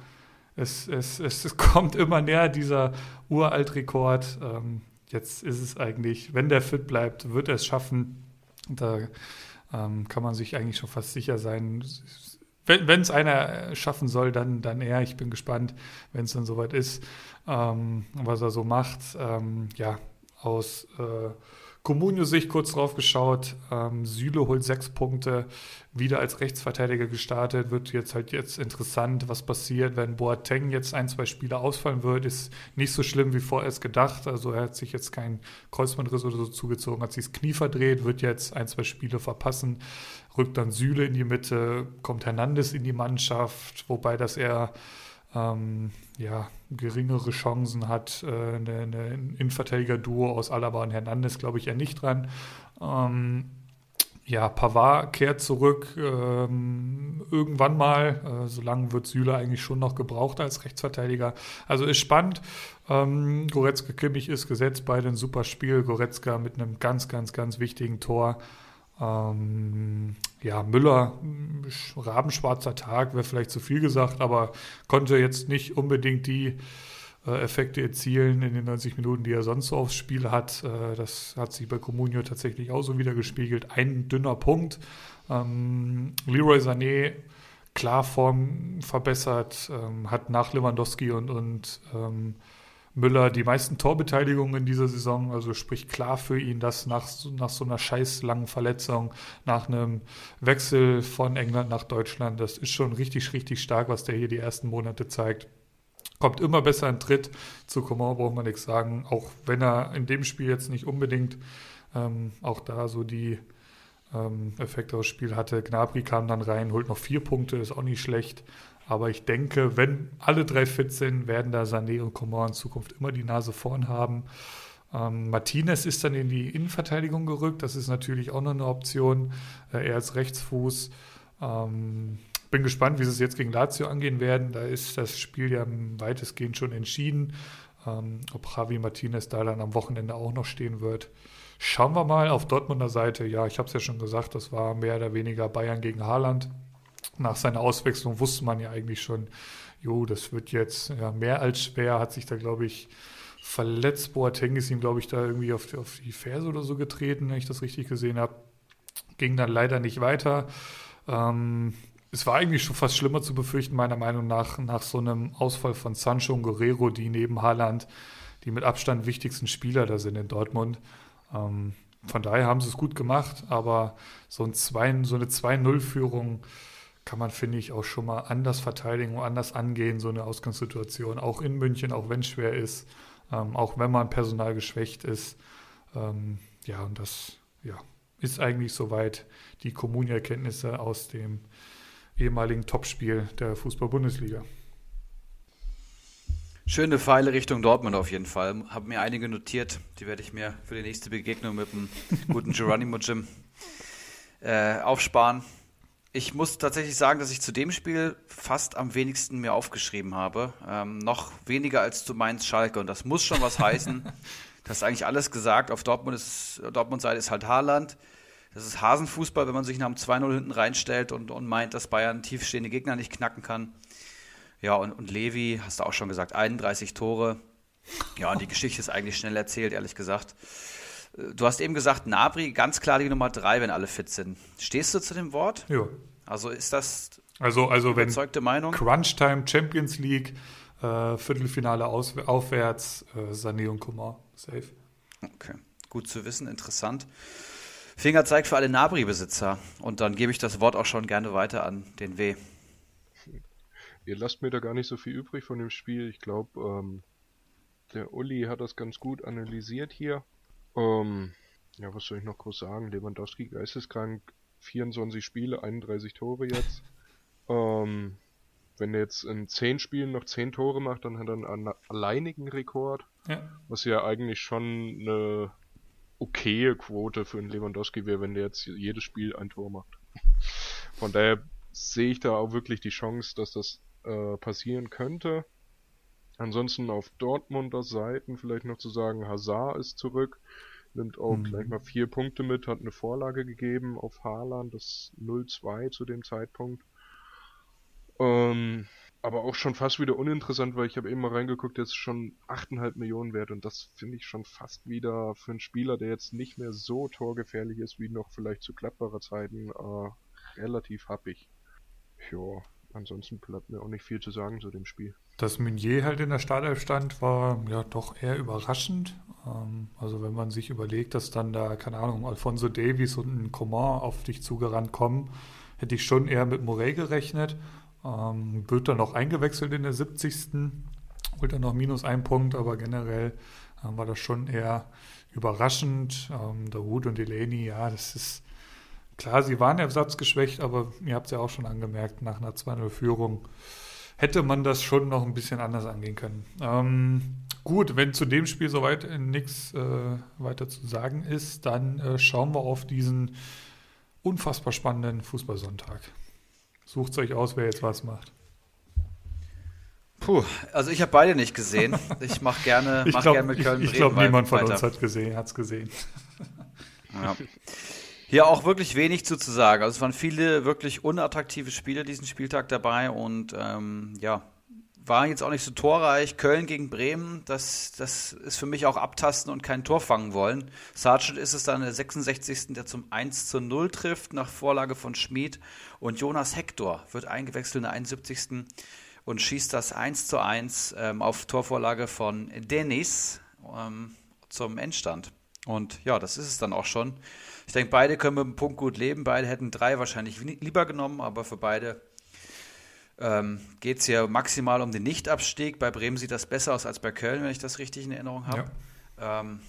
es, es, es, kommt immer näher, dieser Uraltrekord. Ähm, jetzt ist es eigentlich, wenn der fit bleibt, wird er es schaffen. Da ähm, kann man sich eigentlich schon fast sicher sein. Wenn es einer schaffen soll, dann, dann er. Ich bin gespannt, wenn es dann soweit ist, ähm, was er so macht. Ähm, ja, aus äh, Comunio-Sicht kurz drauf geschaut. Ähm, Süle holt sechs Punkte, wieder als Rechtsverteidiger gestartet. Wird jetzt halt jetzt interessant, was passiert, wenn Boateng jetzt ein, zwei Spiele ausfallen wird. Ist nicht so schlimm wie vorerst gedacht. Also er hat sich jetzt keinen Kreuzbandriss oder so zugezogen, hat sich das Knie verdreht, wird jetzt ein, zwei Spiele verpassen. Rückt dann Süle in die Mitte, kommt Hernandez in die Mannschaft, wobei das eher ähm, ja, geringere Chancen hat. Äh, eine, Innenverteidiger-Duo aus Alaba und Hernandez glaube ich eher nicht dran. Ähm, ja, Pavard kehrt zurück ähm, irgendwann mal. Äh, solange wird Süle eigentlich schon noch gebraucht als Rechtsverteidiger. Also ist spannend. Ähm, Goretzka Kimmich ist gesetzt, beide ein super Spiel. Goretzka mit einem ganz, ganz, ganz wichtigen Tor. Ähm, ja, Müller, rabenschwarzer Tag, wäre vielleicht zu viel gesagt, aber konnte jetzt nicht unbedingt die äh, Effekte erzielen in den 90 Minuten, die er sonst so aufs Spiel hat. Äh, das hat sich bei Comunio tatsächlich auch so wieder gespiegelt. Ein dünner Punkt. Ähm, Leroy Sané klar Form verbessert, ähm, hat nach Lewandowski und, und ähm, Müller die meisten Torbeteiligungen in dieser Saison, also sprich klar für ihn, dass nach, nach so einer scheiß langen Verletzung, nach einem Wechsel von England nach Deutschland, das ist schon richtig, richtig stark, was der hier die ersten Monate zeigt kommt immer besser in Tritt. Zu Coman braucht man nichts sagen, auch wenn er in dem Spiel jetzt nicht unbedingt ähm, auch da so die ähm, Effekte aus Spiel hatte. Gnabry kam dann rein, holt noch vier Punkte, ist auch nicht schlecht. Aber ich denke, wenn alle drei fit sind, werden da Sané und Coman in Zukunft immer die Nase vorn haben. Ähm, Martinez ist dann in die Innenverteidigung gerückt. Das ist natürlich auch noch eine Option. Äh, er als Rechtsfuß. Ähm, bin gespannt, wie sie es jetzt gegen Lazio angehen werden. Da ist das Spiel ja weitestgehend schon entschieden. Ähm, ob Javi Martinez da dann am Wochenende auch noch stehen wird. Schauen wir mal auf Dortmunder Seite. Ja, ich habe es ja schon gesagt, das war mehr oder weniger Bayern gegen Haaland. Nach seiner Auswechslung wusste man ja eigentlich schon, jo, das wird jetzt ja, mehr als schwer. Hat sich da, glaube ich, verletzt. Boateng ist ihm, glaube ich, da irgendwie auf die, auf die Ferse oder so getreten, wenn ich das richtig gesehen habe. Ging dann leider nicht weiter. Ähm, es war eigentlich schon fast schlimmer zu befürchten, meiner Meinung nach, nach so einem Ausfall von Sancho und Guerrero, die neben Haaland die mit Abstand wichtigsten Spieler da sind in Dortmund. Ähm, von daher haben sie es gut gemacht, aber so, ein 2, so eine 2-0-Führung kann man, finde ich, auch schon mal anders verteidigen und anders angehen, so eine Ausgangssituation, auch in München, auch wenn es schwer ist, ähm, auch wenn man personal geschwächt ist. Ähm, ja, und das ja, ist eigentlich soweit die Kommunierkenntnisse aus dem ehemaligen Topspiel der Fußball-Bundesliga. Schöne Pfeile Richtung Dortmund auf jeden Fall. Habe mir einige notiert. Die werde ich mir für die nächste Begegnung mit dem guten Geronimo Jim äh, aufsparen. Ich muss tatsächlich sagen, dass ich zu dem Spiel fast am wenigsten mir aufgeschrieben habe. Ähm, noch weniger als zu Mainz Schalke. Und das muss schon was heißen. Das ist eigentlich alles gesagt. Auf Dortmund ist, Dortmund Seite ist halt Haaland. Das ist Hasenfußball, wenn man sich nach dem 2-0 hinten reinstellt und, und meint, dass Bayern tiefstehende Gegner nicht knacken kann. Ja, und, und Levi, hast du auch schon gesagt, 31 Tore. Ja, und die Geschichte ist eigentlich schnell erzählt, ehrlich gesagt. Du hast eben gesagt, Nabri, ganz klar die Nummer 3, wenn alle fit sind. Stehst du zu dem Wort? Ja. Also ist das also, also überzeugte wenn Meinung? Crunch Time Champions League, äh, Viertelfinale aus, aufwärts, äh, Sané und Kumar, safe. Okay, gut zu wissen, interessant. Fingerzeig für alle Nabri-Besitzer. Und dann gebe ich das Wort auch schon gerne weiter an den W. Ihr lasst mir da gar nicht so viel übrig von dem Spiel. Ich glaube, ähm, der Uli hat das ganz gut analysiert hier. Ähm, ja, was soll ich noch groß sagen? Lewandowski geisteskrank, 24 Spiele, 31 Tore jetzt. ähm, wenn er jetzt in 10 Spielen noch 10 Tore macht, dann hat er einen alleinigen Rekord. Ja. Was ja eigentlich schon eine okaye Quote für einen Lewandowski wäre, wenn der jetzt jedes Spiel ein Tor macht. Von daher sehe ich da auch wirklich die Chance, dass das äh, passieren könnte. Ansonsten auf Dortmunder Seiten vielleicht noch zu sagen, Hazard ist zurück, nimmt auch mhm. gleich mal vier Punkte mit, hat eine Vorlage gegeben auf Haaland, das 0-2 zu dem Zeitpunkt. Ähm, aber auch schon fast wieder uninteressant, weil ich habe eben mal reingeguckt, jetzt schon 8,5 Millionen wert und das finde ich schon fast wieder für einen Spieler, der jetzt nicht mehr so torgefährlich ist wie noch vielleicht zu Gladbacher Zeiten, äh, relativ happig. Ja, ansonsten bleibt mir auch nicht viel zu sagen zu dem Spiel. Dass Meunier halt in der Startelf stand, war ja doch eher überraschend. Ähm, also wenn man sich überlegt, dass dann da, keine Ahnung, Alfonso Davies und ein Coman auf dich zugerannt kommen, hätte ich schon eher mit Morey gerechnet. Ähm, wird dann noch eingewechselt in der 70. Holt dann noch minus ein Punkt, aber generell ähm, war das schon eher überraschend. Ähm, Dawood und Delaney, ja, das ist klar, sie waren ersatzgeschwächt, aber ihr habt es ja auch schon angemerkt, nach einer 2-0-Führung hätte man das schon noch ein bisschen anders angehen können. Ähm, gut, wenn zu dem Spiel soweit nichts äh, weiter zu sagen ist, dann äh, schauen wir auf diesen unfassbar spannenden Fußballsonntag. Sucht euch aus, wer jetzt was macht. Puh, also ich habe beide nicht gesehen. Ich mache gerne, ich mach glaub, gerne mit Köln. Ich, ich glaube, niemand von uns hat gesehen, hat's gesehen. Ja. Hier auch wirklich wenig zu, zu sagen. Also es waren viele wirklich unattraktive Spiele diesen Spieltag dabei und ähm, ja, war jetzt auch nicht so torreich. Köln gegen Bremen, das, das ist für mich auch abtasten und kein Tor fangen wollen. Sargent ist es dann der 66. der zum 1 zu 0 trifft, nach Vorlage von Schmid. Und Jonas Hector wird eingewechselt in der 71. und schießt das 1 zu 1 ähm, auf Torvorlage von Dennis ähm, zum Endstand. Und ja, das ist es dann auch schon. Ich denke, beide können mit dem Punkt gut leben. Beide hätten drei wahrscheinlich lieber genommen, aber für beide ähm, geht es hier maximal um den Nichtabstieg. Bei Bremen sieht das besser aus als bei Köln, wenn ich das richtig in Erinnerung habe. Ja, ähm,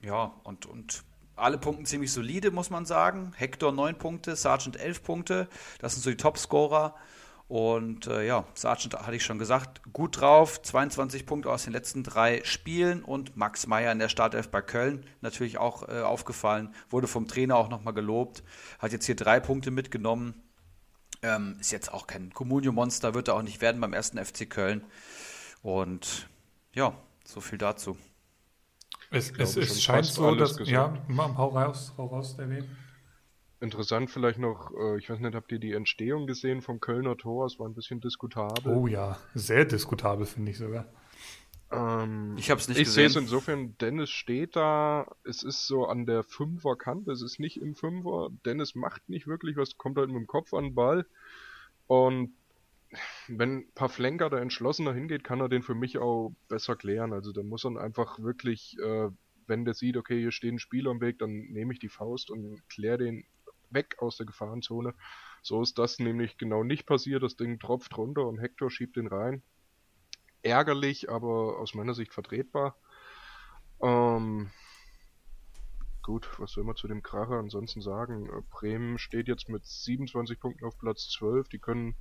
ja und, und alle Punkte ziemlich solide, muss man sagen. Hector 9 Punkte, Sargent 11 Punkte. Das sind so die Topscorer. Und äh, ja, Sargent hatte ich schon gesagt, gut drauf. 22 Punkte aus den letzten drei Spielen. Und Max Meyer in der Startelf bei Köln natürlich auch äh, aufgefallen. Wurde vom Trainer auch nochmal gelobt. Hat jetzt hier drei Punkte mitgenommen. Ähm, ist jetzt auch kein Comunio-Monster, wird er auch nicht werden beim ersten FC Köln. Und ja, so viel dazu. Es, es, es scheint so, dass. Gesagt. Ja, hau raus, hau raus, der Weg. Interessant vielleicht noch, äh, ich weiß nicht, habt ihr die Entstehung gesehen vom Kölner Tor? Es war ein bisschen diskutabel. Oh ja, sehr diskutabel finde ich sogar. Ähm, ich habe es nicht ich gesehen. Ich sehe es insofern, Dennis steht da, es ist so an der Fünferkante, es ist nicht im Fünfer. Dennis macht nicht wirklich was, kommt halt mit dem Kopf an den Ball. Und wenn ein paar Flenker da entschlossener hingeht, kann er den für mich auch besser klären. Also da muss er einfach wirklich, äh, wenn der sieht, okay, hier steht ein Spieler am Weg, dann nehme ich die Faust und kläre den weg aus der Gefahrenzone. So ist das nämlich genau nicht passiert. Das Ding tropft runter und Hector schiebt den rein ärgerlich, aber aus meiner Sicht vertretbar. Ähm, gut, was soll man zu dem Kracher ansonsten sagen? Äh, Bremen steht jetzt mit 27 Punkten auf Platz 12. Die können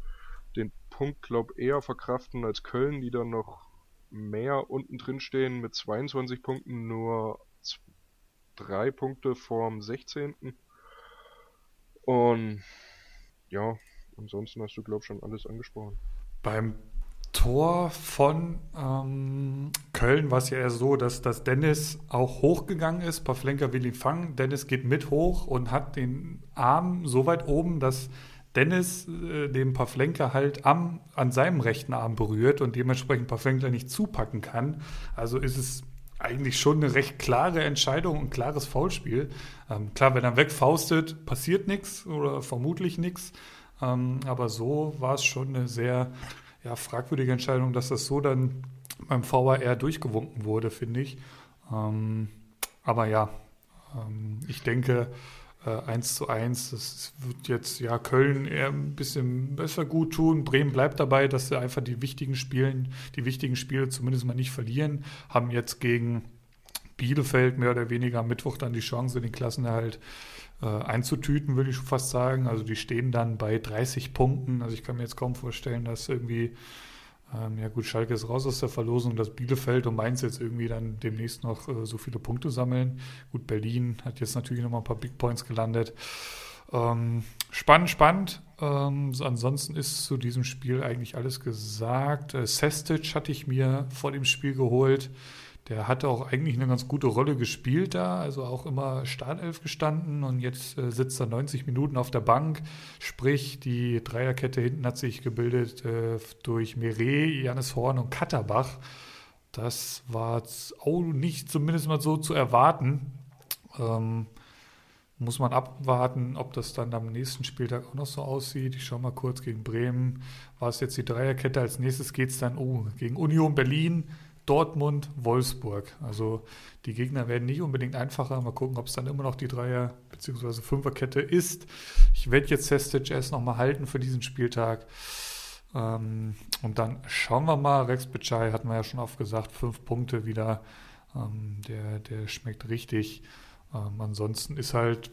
den Punkt, glaub eher verkraften als Köln, die dann noch mehr unten drin stehen mit 22 Punkten, nur drei Punkte vorm 16. Und ja, ansonsten hast du, glaub schon alles angesprochen. Beim Tor von ähm, Köln war es ja eher so, dass, dass Dennis auch hochgegangen ist. Pavlenka will ihn fangen. Dennis geht mit hoch und hat den Arm so weit oben, dass Dennis äh, den Pavlenka halt am, an seinem rechten Arm berührt und dementsprechend Pavlenka nicht zupacken kann. Also ist es eigentlich schon eine recht klare Entscheidung und klares Foulspiel. Ähm, klar, wenn er wegfaustet, passiert nichts oder vermutlich nichts. Ähm, aber so war es schon eine sehr ja, fragwürdige Entscheidung, dass das so dann beim VAR durchgewunken wurde, finde ich. Ähm, aber ja, ähm, ich denke, äh, 1 zu 1, das wird jetzt ja Köln eher ein bisschen besser gut tun. Bremen bleibt dabei, dass sie einfach die wichtigen Spielen, die wichtigen Spiele zumindest mal nicht verlieren. Haben jetzt gegen Bielefeld mehr oder weniger am Mittwoch dann die Chance, den Klassenerhalt äh, einzutüten, würde ich schon fast sagen. Also die stehen dann bei 30 Punkten. Also ich kann mir jetzt kaum vorstellen, dass irgendwie, ähm, ja gut, Schalke ist raus aus der Verlosung, dass Bielefeld und Mainz jetzt irgendwie dann demnächst noch äh, so viele Punkte sammeln. Gut, Berlin hat jetzt natürlich nochmal ein paar Big Points gelandet. Ähm, spannend, spannend. Ähm, ansonsten ist zu diesem Spiel eigentlich alles gesagt. Äh, Sestic hatte ich mir vor dem Spiel geholt. Der hatte auch eigentlich eine ganz gute Rolle gespielt da, also auch immer Startelf gestanden und jetzt äh, sitzt er 90 Minuten auf der Bank. Sprich, die Dreierkette hinten hat sich gebildet äh, durch Mire, Janis Horn und Katterbach. Das war auch nicht zumindest mal so zu erwarten. Ähm, muss man abwarten, ob das dann am nächsten Spieltag auch noch so aussieht. Ich schaue mal kurz gegen Bremen. War es jetzt die Dreierkette? Als nächstes geht es dann oh, gegen Union Berlin Dortmund, Wolfsburg. Also die Gegner werden nicht unbedingt einfacher. Mal gucken, ob es dann immer noch die Dreier- bzw. Fünferkette ist. Ich werde jetzt Sestic erst nochmal halten für diesen Spieltag. Ähm, und dann schauen wir mal. Rex Bitschei hatten wir ja schon oft gesagt, fünf Punkte wieder. Ähm, der, der schmeckt richtig. Ähm, ansonsten ist halt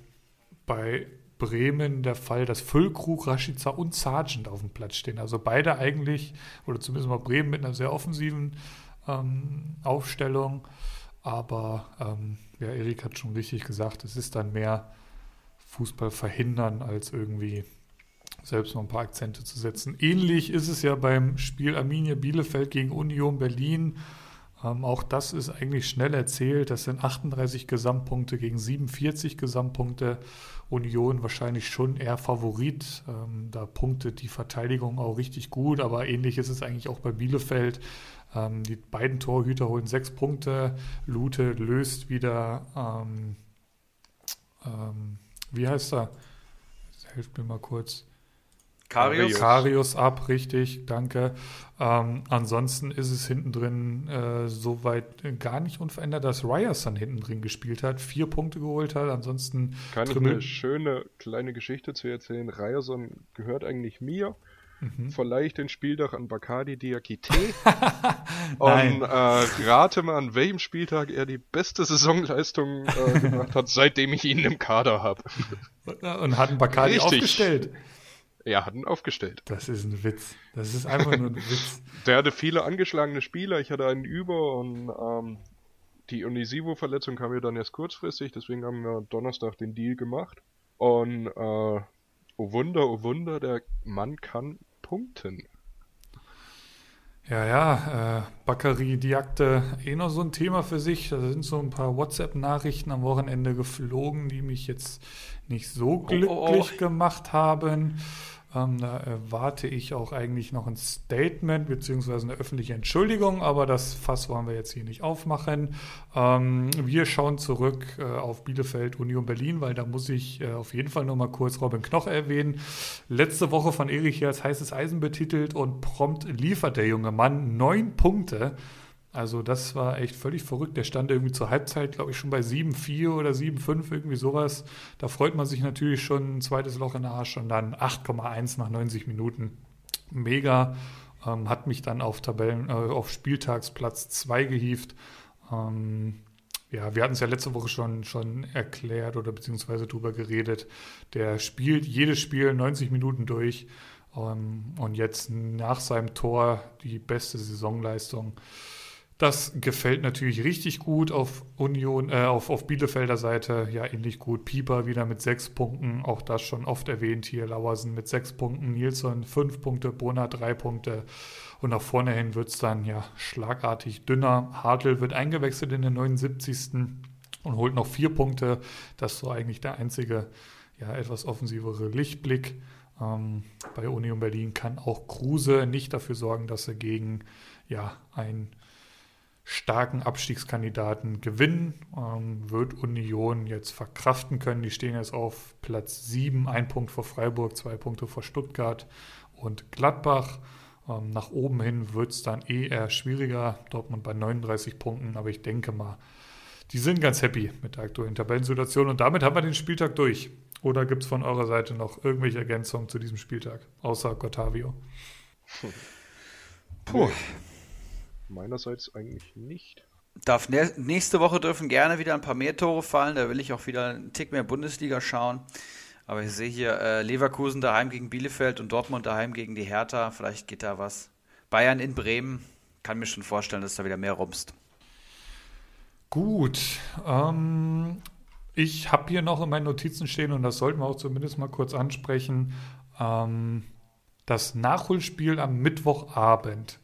bei Bremen der Fall, dass Füllkrug, Rashica und Sargent auf dem Platz stehen. Also beide eigentlich, oder zumindest mal Bremen mit einer sehr offensiven ähm, Aufstellung. Aber ähm, ja, Erik hat schon richtig gesagt, es ist dann mehr Fußball verhindern, als irgendwie selbst noch ein paar Akzente zu setzen. Ähnlich ist es ja beim Spiel Arminia Bielefeld gegen Union Berlin. Ähm, auch das ist eigentlich schnell erzählt. Das sind 38 Gesamtpunkte gegen 47 Gesamtpunkte. Union wahrscheinlich schon eher Favorit. Ähm, da punktet die Verteidigung auch richtig gut, aber ähnlich ist es eigentlich auch bei Bielefeld. Ähm, die beiden Torhüter holen sechs Punkte. Lute löst wieder, ähm, ähm, wie heißt er? Hilft mir mal kurz. Karius. Karius ab, richtig, danke. Ähm, ansonsten ist es hinten drin äh, soweit gar nicht unverändert, dass Ryerson hinten drin gespielt hat, vier Punkte geholt hat. Ansonsten. Kann ich eine schöne kleine Geschichte zu erzählen? Ryerson gehört eigentlich mir. Mhm. Verleihe ich den Spieltag an Bacardi Diakite und äh, rate mal, an welchem Spieltag er die beste Saisonleistung äh, gemacht hat, seitdem ich ihn im Kader habe. Und hat einen Bacardi Richtig. aufgestellt. Er hat ihn aufgestellt. Das ist ein Witz. Das ist einfach nur ein Witz. Der hatte viele angeschlagene Spieler. Ich hatte einen über und ähm, die Onisivo-Verletzung kam mir dann erst kurzfristig. Deswegen haben wir Donnerstag den Deal gemacht. Und äh, oh Wunder, oh Wunder, der Mann kann punkten. Ja, ja, äh, Bakary Diakte eh noch so ein Thema für sich. Da sind so ein paar WhatsApp-Nachrichten am Wochenende geflogen, die mich jetzt nicht so glücklich oh, oh, oh. gemacht haben. Ähm, da erwarte ich auch eigentlich noch ein Statement beziehungsweise eine öffentliche Entschuldigung, aber das Fass wollen wir jetzt hier nicht aufmachen. Ähm, wir schauen zurück äh, auf Bielefeld Union Berlin, weil da muss ich äh, auf jeden Fall noch mal kurz Robin Knoch erwähnen. Letzte Woche von Erich hier als heißes Eisen betitelt und prompt liefert der junge Mann neun Punkte. Also das war echt völlig verrückt. Der stand irgendwie zur Halbzeit, glaube ich, schon bei 7-4 oder 7-5, irgendwie sowas. Da freut man sich natürlich schon ein zweites Loch in der Arsch und dann 8,1 nach 90 Minuten. Mega. Ähm, hat mich dann auf Tabellen, äh, auf Spieltagsplatz 2 gehievt. Ähm, ja, wir hatten es ja letzte Woche schon, schon erklärt oder beziehungsweise drüber geredet. Der spielt jedes Spiel 90 Minuten durch. Ähm, und jetzt nach seinem Tor die beste Saisonleistung. Das gefällt natürlich richtig gut auf Union, äh, auf, auf Bielefelder Seite. Ja, ähnlich gut. Pieper wieder mit sechs Punkten. Auch das schon oft erwähnt hier. Lauersen mit sechs Punkten. Nilsson fünf Punkte. Brunner drei Punkte. Und nach vorne hin wird es dann ja schlagartig dünner. Hartl wird eingewechselt in den 79. und holt noch vier Punkte. Das ist so eigentlich der einzige, ja, etwas offensivere Lichtblick. Ähm, bei Union Berlin kann auch Kruse nicht dafür sorgen, dass er gegen ja, ein starken Abstiegskandidaten gewinnen. Ähm, wird Union jetzt verkraften können. Die stehen jetzt auf Platz 7, ein Punkt vor Freiburg, zwei Punkte vor Stuttgart und Gladbach. Ähm, nach oben hin wird es dann eh eher schwieriger. Dortmund bei 39 Punkten, aber ich denke mal, die sind ganz happy mit der aktuellen Tabellensituation und damit haben wir den Spieltag durch. Oder gibt es von eurer Seite noch irgendwelche Ergänzungen zu diesem Spieltag, außer Gottavio? Puh. Meinerseits eigentlich nicht. Darf nächste Woche dürfen gerne wieder ein paar mehr Tore fallen. Da will ich auch wieder einen Tick mehr Bundesliga schauen. Aber ich sehe hier äh, Leverkusen daheim gegen Bielefeld und Dortmund daheim gegen die Hertha. Vielleicht geht da was. Bayern in Bremen. Kann mir schon vorstellen, dass da wieder mehr rumst. Gut. Ähm, ich habe hier noch in meinen Notizen stehen und das sollten wir auch zumindest mal kurz ansprechen. Ähm, das Nachholspiel am Mittwochabend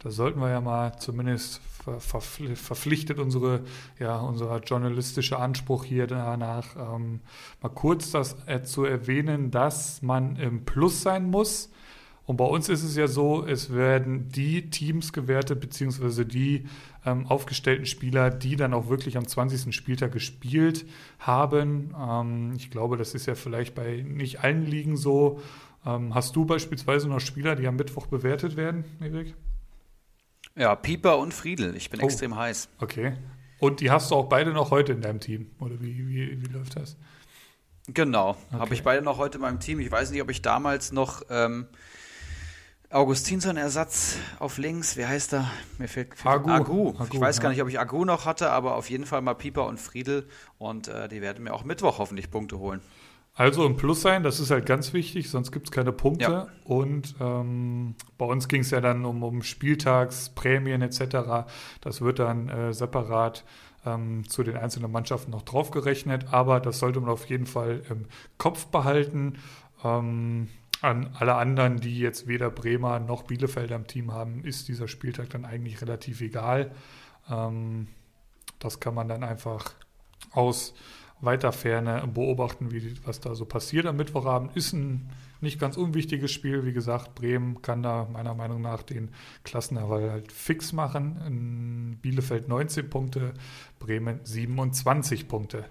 da sollten wir ja mal zumindest ver verpflichtet unsere, ja, unser journalistischer Anspruch hier danach, ähm, mal kurz das äh, zu erwähnen, dass man im Plus sein muss. Und bei uns ist es ja so, es werden die Teams gewertet, beziehungsweise die ähm, aufgestellten Spieler, die dann auch wirklich am 20. Spieltag gespielt haben. Ähm, ich glaube, das ist ja vielleicht bei nicht allen Ligen so. Ähm, hast du beispielsweise noch Spieler, die am Mittwoch bewertet werden, Erik? Ja, Pieper und Friedel. Ich bin oh, extrem heiß. Okay. Und die hast du auch beide noch heute in deinem Team? Oder wie, wie, wie läuft das? Genau. Okay. Habe ich beide noch heute in meinem Team. Ich weiß nicht, ob ich damals noch ähm, Augustinsson Ersatz auf links, wie heißt er? Mir fehlt Agu. Agu. Agu. Ich weiß ja. gar nicht, ob ich Agu noch hatte, aber auf jeden Fall mal Pieper und Friedel und äh, die werden mir auch Mittwoch hoffentlich Punkte holen. Also im Plus sein, das ist halt ganz wichtig, sonst gibt es keine Punkte. Ja. Und ähm, bei uns ging es ja dann um, um Spieltagsprämien etc. Das wird dann äh, separat ähm, zu den einzelnen Mannschaften noch draufgerechnet. Aber das sollte man auf jeden Fall im Kopf behalten. Ähm, an alle anderen, die jetzt weder Bremer noch Bielefeld am Team haben, ist dieser Spieltag dann eigentlich relativ egal. Ähm, das kann man dann einfach aus weiter Ferne beobachten, wie, was da so passiert am Mittwochabend. Ist ein nicht ganz unwichtiges Spiel. Wie gesagt, Bremen kann da meiner Meinung nach den Klassenerhalt halt fix machen. In Bielefeld 19 Punkte, Bremen 27 Punkte.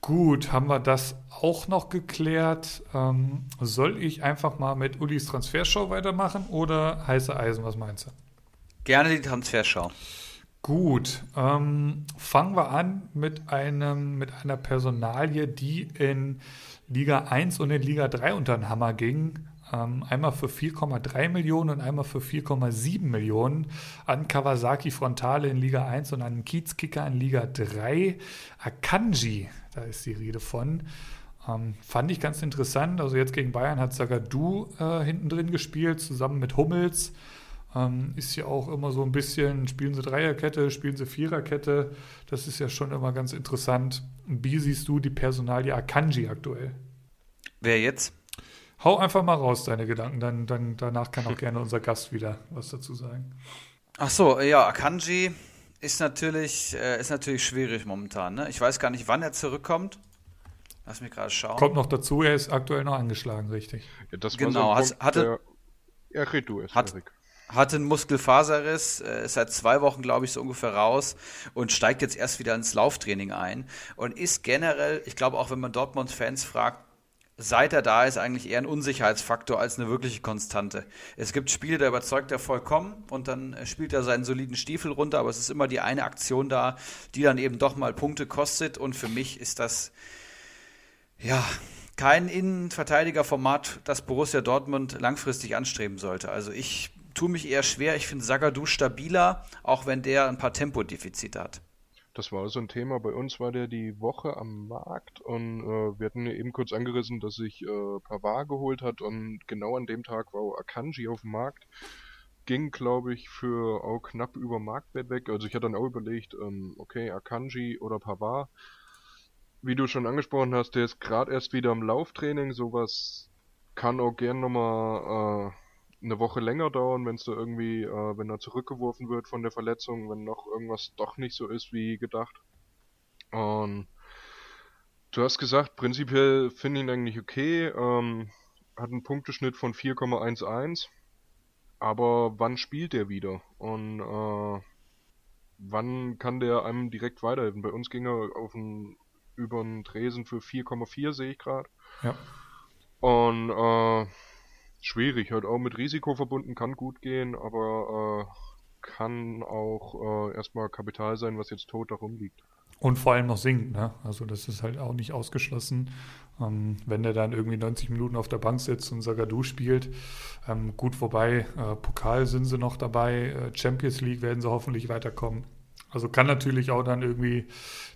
Gut, haben wir das auch noch geklärt. Ähm, soll ich einfach mal mit Ulis Transfershow weitermachen oder heiße Eisen? Was meinst du? Gerne die Transfershow. Gut, ähm, fangen wir an mit, einem, mit einer Personalie, die in Liga 1 und in Liga 3 unter den Hammer ging. Ähm, einmal für 4,3 Millionen und einmal für 4,7 Millionen an Kawasaki Frontale in Liga 1 und an Kiezkicker in Liga 3. Akanji, da ist die Rede von. Ähm, fand ich ganz interessant. Also jetzt gegen Bayern hat Sagadu äh, hinten drin gespielt, zusammen mit Hummels. Ähm, ist ja auch immer so ein bisschen, spielen sie Dreierkette, spielen sie Viererkette. Das ist ja schon immer ganz interessant. Wie siehst du die Personalie Akanji aktuell? Wer jetzt? Hau einfach mal raus deine Gedanken, dann, dann danach kann auch gerne unser Gast wieder was dazu sagen. Ach so, ja, Akanji ist natürlich, äh, ist natürlich schwierig momentan. Ne? Ich weiß gar nicht, wann er zurückkommt. Lass mich gerade schauen. Kommt noch dazu, er ist aktuell noch angeschlagen, richtig. Ja, genau, so Punkt, hatte, der, ja, red du es, hat, Erik hatte einen Muskelfaserriss, äh, ist seit zwei Wochen, glaube ich, so ungefähr raus und steigt jetzt erst wieder ins Lauftraining ein und ist generell, ich glaube auch, wenn man Dortmund-Fans fragt, seit er da ist, eigentlich eher ein Unsicherheitsfaktor als eine wirkliche Konstante. Es gibt Spiele, da überzeugt er vollkommen und dann spielt er seinen soliden Stiefel runter, aber es ist immer die eine Aktion da, die dann eben doch mal Punkte kostet und für mich ist das, ja, kein Innenverteidigerformat, das Borussia Dortmund langfristig anstreben sollte. Also ich tue mich eher schwer. Ich finde Sagadu stabiler, auch wenn der ein paar Tempodefizite hat. Das war so ein Thema. Bei uns war der die Woche am Markt und äh, wir hatten eben kurz angerissen, dass sich äh, Pavard geholt hat und genau an dem Tag war Akanji auf dem Markt. Ging, glaube ich, für auch knapp über Marktwert weg. Also ich hatte dann auch überlegt, ähm, okay, Akanji oder Pavard. Wie du schon angesprochen hast, der ist gerade erst wieder im Lauftraining. Sowas kann auch gern nochmal äh, eine Woche länger dauern, wenn es da irgendwie, äh, wenn er zurückgeworfen wird von der Verletzung, wenn noch irgendwas doch nicht so ist wie gedacht. Und du hast gesagt, prinzipiell finde ich ihn eigentlich okay. Ähm, hat einen Punkteschnitt von 4,11. Aber wann spielt der wieder? Und äh, wann kann der einem direkt weiterhelfen? Bei uns ging er auf einen, über einen Tresen für 4,4 sehe ich gerade. Ja. Und äh, schwierig, halt auch mit Risiko verbunden, kann gut gehen, aber äh, kann auch äh, erstmal Kapital sein, was jetzt tot darum liegt. Und vor allem noch sinkt, ne? Also das ist halt auch nicht ausgeschlossen. Ähm, wenn der dann irgendwie 90 Minuten auf der Bank sitzt und Sagadu spielt, ähm, gut vorbei. Äh, Pokal sind sie noch dabei, äh, Champions League werden sie hoffentlich weiterkommen. Also kann natürlich auch dann irgendwie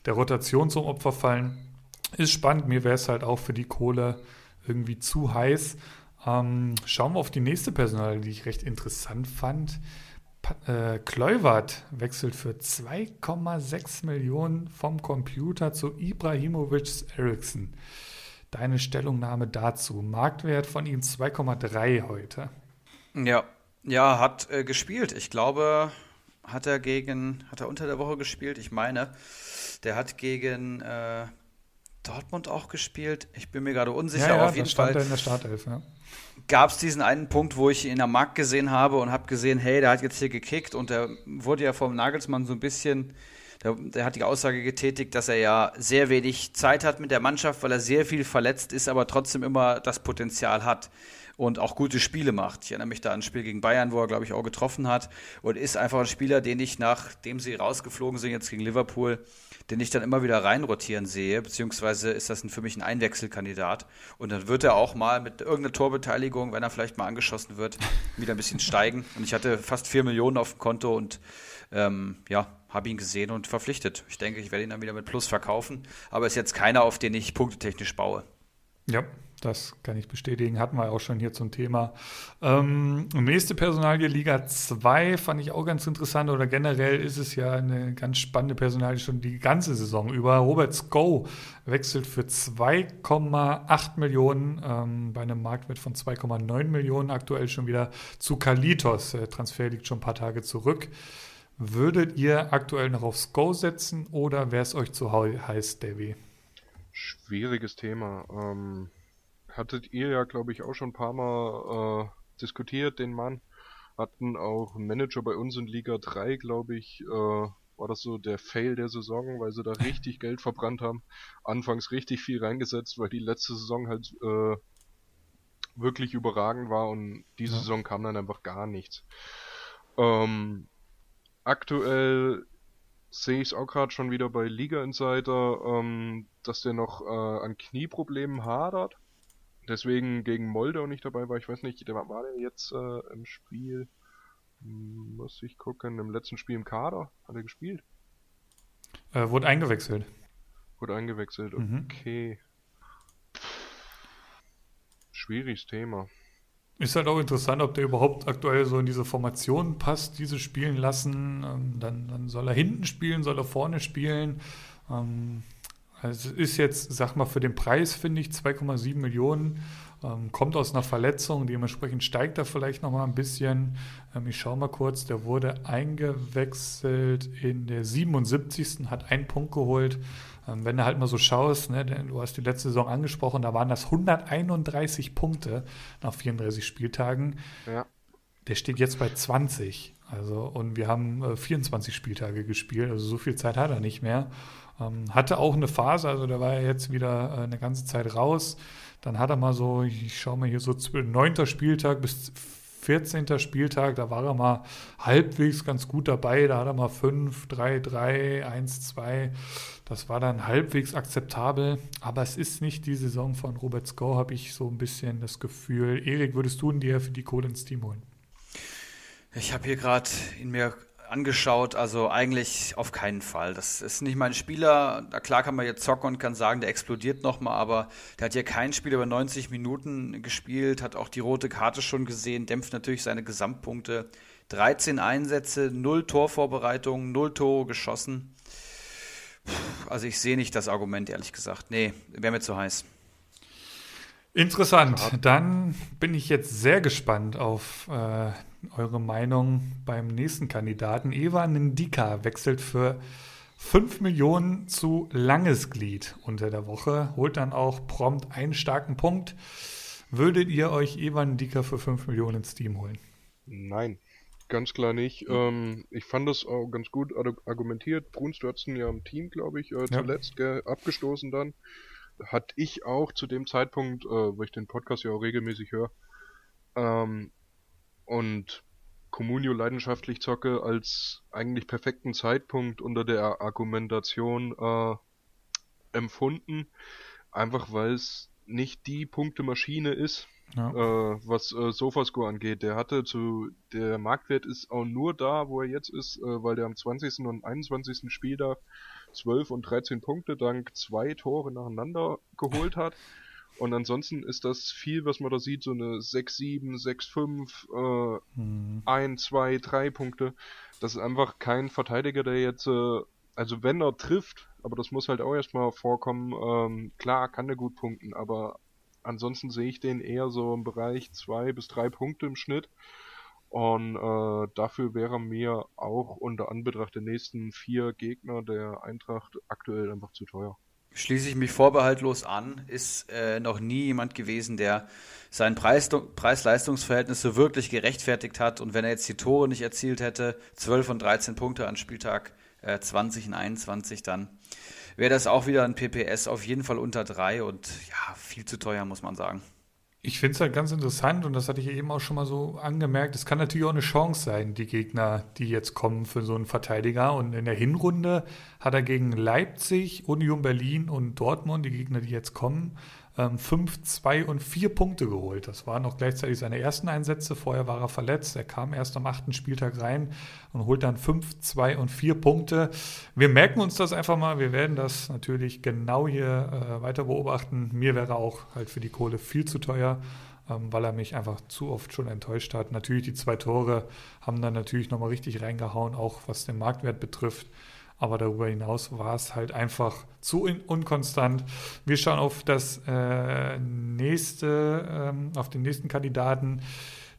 der Rotation zum Opfer fallen. Ist spannend, mir wäre es halt auch für die Kohle irgendwie zu heiß. Ähm, schauen wir auf die nächste Personal, die ich recht interessant fand. Pa äh, Kleuwert wechselt für 2,6 Millionen vom Computer zu Ibrahimovic Eriksson. Deine Stellungnahme dazu. Marktwert von ihm 2,3 heute. Ja, ja, hat äh, gespielt. Ich glaube, hat er gegen, hat er unter der Woche gespielt? Ich meine, der hat gegen äh, Dortmund auch gespielt. Ich bin mir gerade unsicher. Ja, ja, auf jeden Fall. in der Startelf, ja gab es diesen einen Punkt, wo ich ihn am Markt gesehen habe und habe gesehen, hey, der hat jetzt hier gekickt und der wurde ja vom Nagelsmann so ein bisschen, der, der, hat die Aussage getätigt, dass er ja sehr wenig Zeit hat mit der Mannschaft, weil er sehr viel verletzt ist, aber trotzdem immer das Potenzial hat und auch gute Spiele macht. Ich erinnere mich da an ein Spiel gegen Bayern, wo er, glaube ich, auch getroffen hat und ist einfach ein Spieler, den ich, nachdem sie rausgeflogen sind, jetzt gegen Liverpool, den ich dann immer wieder reinrotieren sehe, beziehungsweise ist das ein, für mich ein Einwechselkandidat. Und dann wird er auch mal mit irgendeiner Torbeteiligung, wenn er vielleicht mal angeschossen wird, wieder ein bisschen steigen. Und ich hatte fast vier Millionen auf dem Konto und ähm, ja, habe ihn gesehen und verpflichtet. Ich denke, ich werde ihn dann wieder mit Plus verkaufen, aber ist jetzt keiner, auf den ich punktetechnisch baue. Ja, das kann ich bestätigen, hatten wir auch schon hier zum Thema. Ähm, nächste Personalie, Liga 2, fand ich auch ganz interessant. Oder generell ist es ja eine ganz spannende Personalie schon die ganze Saison über. Robert Sko wechselt für 2,8 Millionen ähm, bei einem Marktwert von 2,9 Millionen aktuell schon wieder zu Kalitos. Der Transfer liegt schon ein paar Tage zurück. Würdet ihr aktuell noch aufs Go setzen oder wäre es euch zu heiß, Davy? Schwieriges Thema. Ähm hattet ihr ja, glaube ich, auch schon ein paar Mal äh, diskutiert, den Mann. Hatten auch einen Manager bei uns in Liga 3, glaube ich, äh, war das so der Fail der Saison, weil sie da richtig Geld verbrannt haben. Anfangs richtig viel reingesetzt, weil die letzte Saison halt äh, wirklich überragend war und diese ja. Saison kam dann einfach gar nichts. Ähm, aktuell sehe ich es auch gerade schon wieder bei Liga Insider, ähm, dass der noch äh, an Knieproblemen hadert deswegen gegen Moldau nicht dabei war. Ich weiß nicht, der war der jetzt äh, im Spiel, hm, muss ich gucken, im letzten Spiel im Kader? Hat er gespielt? Äh, wurde eingewechselt. Wurde eingewechselt, mhm. okay. Mhm. Schwieriges Thema. Ist halt auch interessant, ob der überhaupt aktuell so in diese Formation passt, diese spielen lassen. Ähm, dann, dann soll er hinten spielen, soll er vorne spielen. Ähm, also es ist jetzt, sag mal, für den Preis finde ich 2,7 Millionen. Ähm, kommt aus einer Verletzung, dementsprechend steigt er vielleicht nochmal ein bisschen. Ähm, ich schaue mal kurz, der wurde eingewechselt in der 77. hat einen Punkt geholt. Ähm, wenn du halt mal so schaust, ne, du hast die letzte Saison angesprochen, da waren das 131 Punkte nach 34 Spieltagen. Ja. Der steht jetzt bei 20. Also, und wir haben äh, 24 Spieltage gespielt, also so viel Zeit hat er nicht mehr. Ähm, hatte auch eine Phase, also der war ja jetzt wieder äh, eine ganze Zeit raus. Dann hat er mal so, ich schaue mal hier so, 9. Spieltag bis 14. Spieltag, da war er mal halbwegs ganz gut dabei. Da hat er mal 5, 3, 3, 1, 2. Das war dann halbwegs akzeptabel. Aber es ist nicht die Saison von Robert Sko, habe ich so ein bisschen das Gefühl. Erik, würdest du ihn dir für die Kohle ins Team holen? Ich habe hier gerade in mir angeschaut, also eigentlich auf keinen Fall. Das ist nicht mein Spieler. Klar kann man jetzt zocken und kann sagen, der explodiert nochmal, aber der hat hier kein Spiel über 90 Minuten gespielt, hat auch die rote Karte schon gesehen, dämpft natürlich seine Gesamtpunkte. 13 Einsätze, 0 Torvorbereitungen, 0 Tore geschossen. Also ich sehe nicht das Argument, ehrlich gesagt. Nee, wäre mir zu heiß. Interessant. Dann bin ich jetzt sehr gespannt auf äh, eure Meinung beim nächsten Kandidaten. Eva Ndika wechselt für 5 Millionen zu Langesglied unter der Woche, holt dann auch prompt einen starken Punkt. Würdet ihr euch Eva Ndika für 5 Millionen ins Team holen? Nein, ganz klar nicht. Mhm. Ähm, ich fand das auch ganz gut argumentiert. Bruns, du hattest ihn ja im Team, glaube ich, äh, zuletzt ja. abgestoßen dann. Hatte ich auch zu dem Zeitpunkt, äh, wo ich den Podcast ja auch regelmäßig höre, ähm, und Communio leidenschaftlich zocke, als eigentlich perfekten Zeitpunkt unter der Argumentation äh, empfunden. Einfach weil es nicht die Punktemaschine ist, ja. äh, was äh, Sofascore angeht. Der hatte zu, der Marktwert ist auch nur da, wo er jetzt ist, äh, weil der am 20. und 21. Spieltag 12 und 13 Punkte dank zwei Tore nacheinander geholt hat. Und ansonsten ist das viel, was man da sieht, so eine 6, 7, 6, 5, äh, hm. 1, 2, 3 Punkte. Das ist einfach kein Verteidiger, der jetzt, äh, also wenn er trifft, aber das muss halt auch erstmal vorkommen, ähm, klar kann er gut punkten, aber ansonsten sehe ich den eher so im Bereich 2 bis 3 Punkte im Schnitt. Und äh, dafür wäre mir auch unter Anbetracht der nächsten vier Gegner der Eintracht aktuell einfach zu teuer schließe ich mich vorbehaltlos an, ist äh, noch nie jemand gewesen, der sein Preis-Leistungsverhältnis so wirklich gerechtfertigt hat. Und wenn er jetzt die Tore nicht erzielt hätte, 12 und 13 Punkte an Spieltag äh, 20 und 21, dann wäre das auch wieder ein PPS auf jeden Fall unter drei und ja, viel zu teuer, muss man sagen. Ich finde es halt ganz interessant und das hatte ich eben auch schon mal so angemerkt. Es kann natürlich auch eine Chance sein, die Gegner, die jetzt kommen für so einen Verteidiger. Und in der Hinrunde hat er gegen Leipzig, Union Berlin und Dortmund, die Gegner, die jetzt kommen, ähm, 5, 2 und 4 Punkte geholt. Das waren auch gleichzeitig seine ersten Einsätze. Vorher war er verletzt. Er kam erst am achten Spieltag rein und holt dann 5, 2 und 4 Punkte. Wir merken uns das einfach mal. Wir werden das natürlich genau hier äh, weiter beobachten. Mir wäre auch halt für die Kohle viel zu teuer ähm, weil er mich einfach zu oft schon enttäuscht hat. Natürlich, die zwei Tore haben dann natürlich nochmal richtig reingehauen, auch was den Marktwert betrifft. Aber darüber hinaus war es halt einfach zu unkonstant. Wir schauen auf das äh, nächste, ähm, auf den nächsten Kandidaten.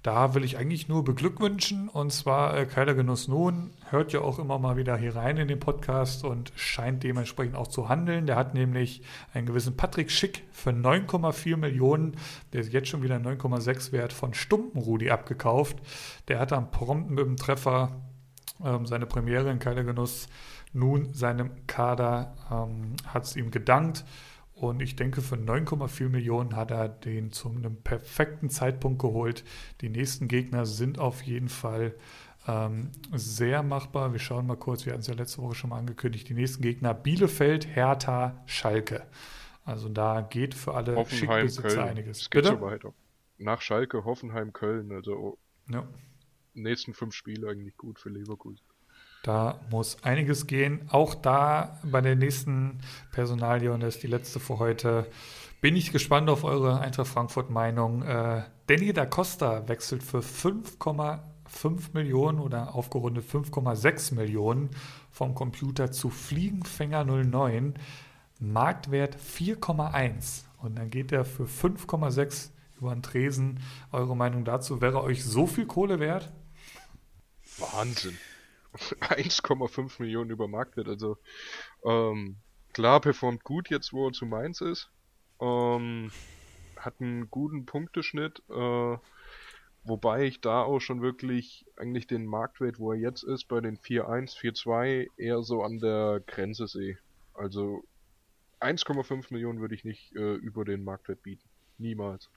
Da will ich eigentlich nur beglückwünschen. Und zwar äh, Keiler Genuss Nun hört ja auch immer mal wieder hier rein in den Podcast und scheint dementsprechend auch zu handeln. Der hat nämlich einen gewissen Patrick Schick für 9,4 Millionen, der ist jetzt schon wieder 9,6 wert, von Stumpenrudi abgekauft. Der hat dann prompt mit dem Treffer ähm, seine Premiere in Keiler Genuss nun seinem Kader ähm, hat es ihm gedankt. Und ich denke, für 9,4 Millionen hat er den zu einem perfekten Zeitpunkt geholt. Die nächsten Gegner sind auf jeden Fall ähm, sehr machbar. Wir schauen mal kurz, wir hatten es ja letzte Woche schon mal angekündigt. Die nächsten Gegner Bielefeld, Hertha, Schalke. Also da geht für alle Hoffenheim, Köln. einiges. Es geht Bitte? so weiter. Nach Schalke, Hoffenheim, Köln. Also ja. nächsten fünf Spiele eigentlich gut für Leverkusen. Da muss einiges gehen. Auch da bei der nächsten Personalie, und das ist die letzte für heute, bin ich gespannt auf eure Eintracht Frankfurt-Meinung. Äh, Danny da Costa wechselt für 5,5 Millionen oder aufgerundet 5,6 Millionen vom Computer zu Fliegenfänger 09. Marktwert 4,1. Und dann geht er für 5,6 über den Tresen. Eure Meinung dazu? Wäre euch so viel Kohle wert? Wahnsinn. 1,5 Millionen über Marktwert. Also ähm, klar performt gut jetzt, wo er zu Mainz ist. Ähm, hat einen guten Punkteschnitt. Äh, wobei ich da auch schon wirklich eigentlich den Marktwert, wo er jetzt ist, bei den 4,1, 4,2 eher so an der Grenze sehe. Also 1,5 Millionen würde ich nicht äh, über den Marktwert bieten. Niemals.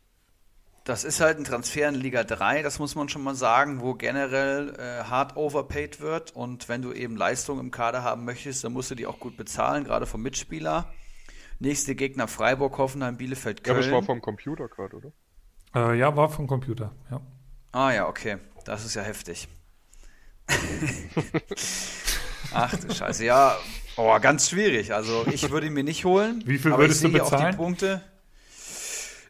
Das ist halt ein Transfer in Liga 3, das muss man schon mal sagen, wo generell äh, hart overpaid wird. Und wenn du eben Leistung im Kader haben möchtest, dann musst du die auch gut bezahlen, gerade vom Mitspieler. Nächste Gegner Freiburg, Hoffenheim, Bielefeld, Köln. Ja, das war vom Computer gerade, oder? Äh, ja, war vom Computer, ja. Ah ja, okay. Das ist ja heftig. Ach du Scheiße, ja. Oh, ganz schwierig. Also ich würde ihn mir nicht holen. Wie viel würdest du bezahlen? Auch die Punkte.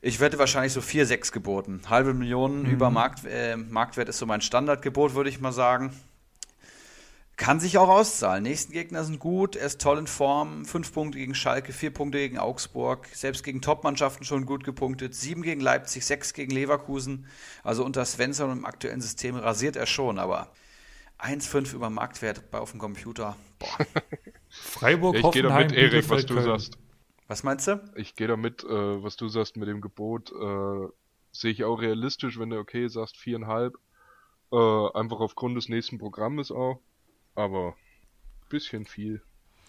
Ich wette wahrscheinlich so 4, 6 geboten. Halbe Million mhm. über Markt, äh, Marktwert ist so mein Standardgebot, würde ich mal sagen. Kann sich auch auszahlen. Nächsten Gegner sind gut, er ist toll in Form. Fünf Punkte gegen Schalke, vier Punkte gegen Augsburg, selbst gegen Topmannschaften schon gut gepunktet. Sieben gegen Leipzig, sechs gegen Leverkusen. Also unter Svensson im aktuellen System rasiert er schon, aber 1,5 über Marktwert bei auf dem Computer. Boah. Freiburg, ich gehe da mit, Erik, was du sagst. Was meinst du? Ich gehe damit, äh, was du sagst mit dem Gebot, äh, sehe ich auch realistisch, wenn du okay sagst, viereinhalb. Äh, einfach aufgrund des nächsten Programmes auch. Aber bisschen viel.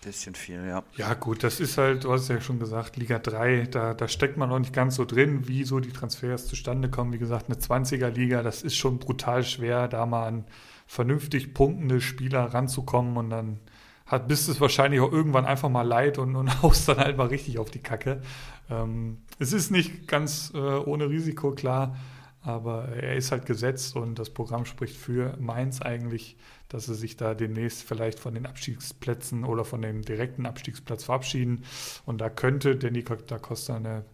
Bisschen viel, ja. Ja, gut, das ist halt, du hast ja schon gesagt, Liga 3, da, da steckt man noch nicht ganz so drin, wie so die Transfers zustande kommen. Wie gesagt, eine 20er-Liga, das ist schon brutal schwer, da mal an vernünftig punktende Spieler ranzukommen und dann hat, bist es wahrscheinlich auch irgendwann einfach mal leid und, und haust dann halt mal richtig auf die Kacke. Ähm, es ist nicht ganz äh, ohne Risiko, klar, aber er ist halt gesetzt und das Programm spricht für Mainz eigentlich, dass sie sich da demnächst vielleicht von den Abstiegsplätzen oder von dem direkten Abstiegsplatz verabschieden. Und da könnte Danny da Costa eine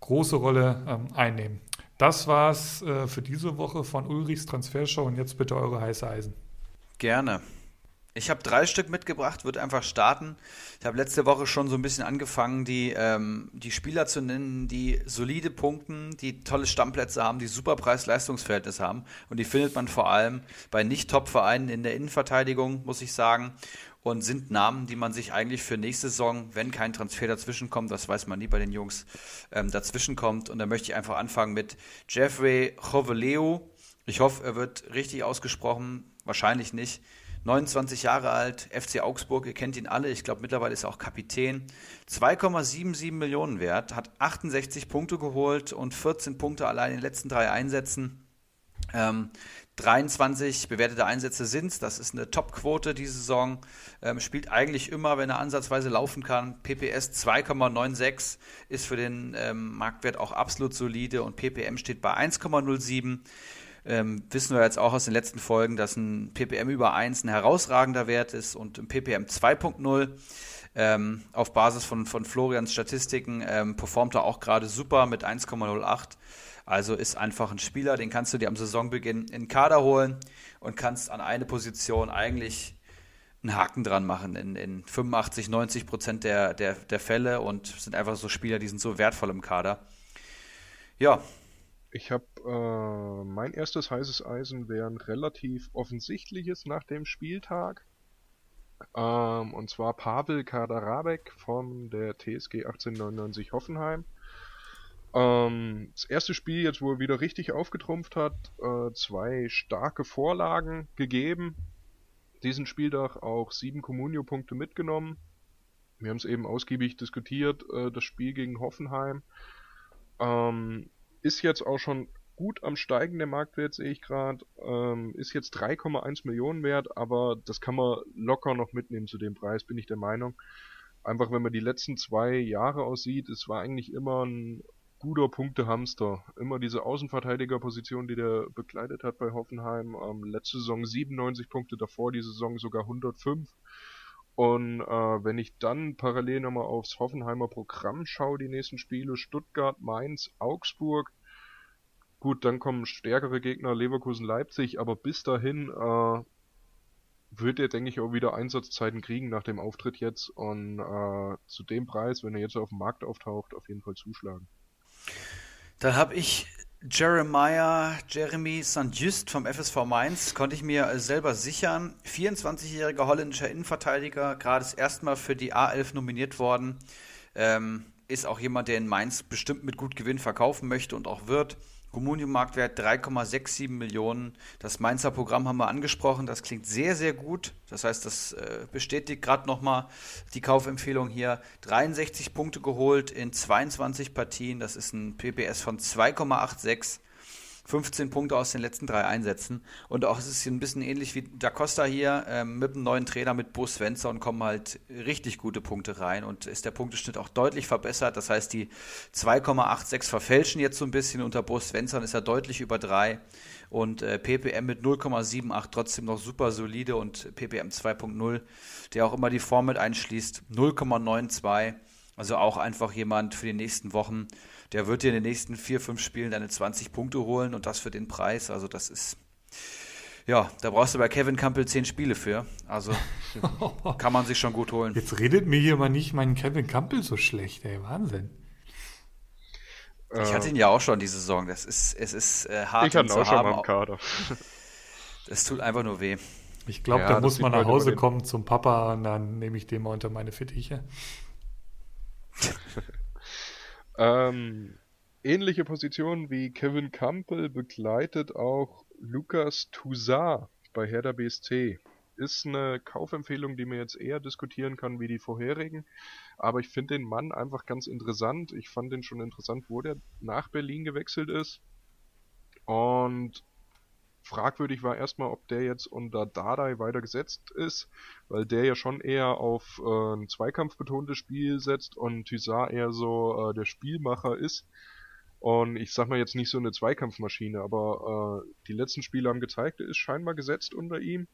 große Rolle ähm, einnehmen. Das war's äh, für diese Woche von Ulrichs Transfershow und jetzt bitte eure heiße Eisen. Gerne. Ich habe drei Stück mitgebracht, würde einfach starten. Ich habe letzte Woche schon so ein bisschen angefangen, die, ähm, die Spieler zu nennen, die solide punkten, die tolle Stammplätze haben, die super Preis-Leistungsverhältnis haben. Und die findet man vor allem bei Nicht-Top-Vereinen in der Innenverteidigung, muss ich sagen. Und sind Namen, die man sich eigentlich für nächste Saison, wenn kein Transfer dazwischen kommt, das weiß man nie bei den Jungs, ähm, dazwischen kommt. Und da möchte ich einfach anfangen mit Jeffrey Joveleo. Ich hoffe, er wird richtig ausgesprochen. Wahrscheinlich nicht. 29 Jahre alt, FC Augsburg, ihr kennt ihn alle, ich glaube mittlerweile ist er auch Kapitän. 2,77 Millionen wert, hat 68 Punkte geholt und 14 Punkte allein in den letzten drei Einsätzen. Ähm, 23 bewertete Einsätze sind Das ist eine Top-Quote diese Saison. Ähm, spielt eigentlich immer, wenn er ansatzweise laufen kann. PPS 2,96 ist für den ähm, Marktwert auch absolut solide und PPM steht bei 1,07. Ähm, wissen wir jetzt auch aus den letzten Folgen, dass ein PPM über 1 ein herausragender Wert ist und ein PPM 2.0 ähm, auf Basis von, von Florians Statistiken ähm, performt er auch gerade super mit 1,08. Also ist einfach ein Spieler, den kannst du dir am Saisonbeginn in den Kader holen und kannst an eine Position eigentlich einen Haken dran machen in, in 85, 90 Prozent der, der, der Fälle und sind einfach so Spieler, die sind so wertvoll im Kader. Ja. Ich habe äh, mein erstes heißes Eisen wäre ein relativ offensichtliches nach dem Spieltag. Ähm, und zwar Pavel Kaderabek von der TSG 1899 Hoffenheim. Ähm, das erste Spiel jetzt, wo er wieder richtig aufgetrumpft hat, äh, zwei starke Vorlagen gegeben. Diesen Spieltag auch sieben Comunio-Punkte mitgenommen. Wir haben es eben ausgiebig diskutiert, äh, das Spiel gegen Hoffenheim. Ähm, ist jetzt auch schon gut am Steigen der Marktwert, sehe ich gerade. Ähm, ist jetzt 3,1 Millionen wert, aber das kann man locker noch mitnehmen zu dem Preis, bin ich der Meinung. Einfach wenn man die letzten zwei Jahre aussieht, es war eigentlich immer ein guter Punktehamster. Immer diese Außenverteidigerposition, die der begleitet hat bei Hoffenheim. Ähm, letzte Saison 97 Punkte, davor die Saison sogar 105. Und äh, wenn ich dann parallel nochmal aufs Hoffenheimer Programm schaue, die nächsten Spiele, Stuttgart, Mainz, Augsburg, Gut, dann kommen stärkere Gegner, Leverkusen, Leipzig, aber bis dahin äh, wird er, denke ich, auch wieder Einsatzzeiten kriegen nach dem Auftritt jetzt und äh, zu dem Preis, wenn er jetzt auf dem Markt auftaucht, auf jeden Fall zuschlagen. Dann habe ich Jeremiah Jeremy St. Just vom FSV Mainz, konnte ich mir selber sichern. 24-jähriger holländischer Innenverteidiger, gerade das erste Mal für die A11 nominiert worden. Ähm, ist auch jemand, der in Mainz bestimmt mit gut Gewinn verkaufen möchte und auch wird. Communium-Marktwert 3,67 Millionen. Das Mainzer Programm haben wir angesprochen. Das klingt sehr, sehr gut. Das heißt, das äh, bestätigt gerade nochmal die Kaufempfehlung hier. 63 Punkte geholt in 22 Partien. Das ist ein PPS von 2,86. 15 Punkte aus den letzten drei Einsätzen. Und auch es ist ein bisschen ähnlich wie Da Costa hier ähm, mit dem neuen Trainer mit Bo Svensson kommen halt richtig gute Punkte rein und ist der Punkteschnitt auch deutlich verbessert. Das heißt, die 2,86 verfälschen jetzt so ein bisschen. Unter Bo Svensson ist er deutlich über 3 und äh, PPM mit 0,78 trotzdem noch super solide und PPM 2.0, der auch immer die Form mit einschließt, 0,92. Also auch einfach jemand für die nächsten Wochen, der wird dir in den nächsten vier, fünf Spielen deine 20 Punkte holen und das für den Preis. Also das ist, ja, da brauchst du bei Kevin Campbell zehn Spiele für. Also kann man sich schon gut holen. Jetzt redet mir hier mal nicht meinen Kevin Campbell so schlecht, ey, Wahnsinn. Ich hatte ihn ja auch schon diese Saison. Das ist, es ist äh, hart. Ich hatte ihn auch schon mal im Kader. Das tut einfach nur weh. Ich glaube, ja, da muss man nach Hause kommen zum Papa und dann nehme ich den mal unter meine Fittiche. Ähm, ähnliche Position wie Kevin Campbell begleitet auch Lukas Toussaint bei Hertha BSC. Ist eine Kaufempfehlung, die man jetzt eher diskutieren kann wie die vorherigen. Aber ich finde den Mann einfach ganz interessant. Ich fand den schon interessant, wo der nach Berlin gewechselt ist. Und fragwürdig war erstmal, ob der jetzt unter Dardai weiter gesetzt ist, weil der ja schon eher auf äh, ein zweikampfbetontes Spiel setzt und Thyssar eher so äh, der Spielmacher ist. Und ich sag mal jetzt nicht so eine Zweikampfmaschine, aber äh, die letzten Spiele haben gezeigt, er ist scheinbar gesetzt unter ihm.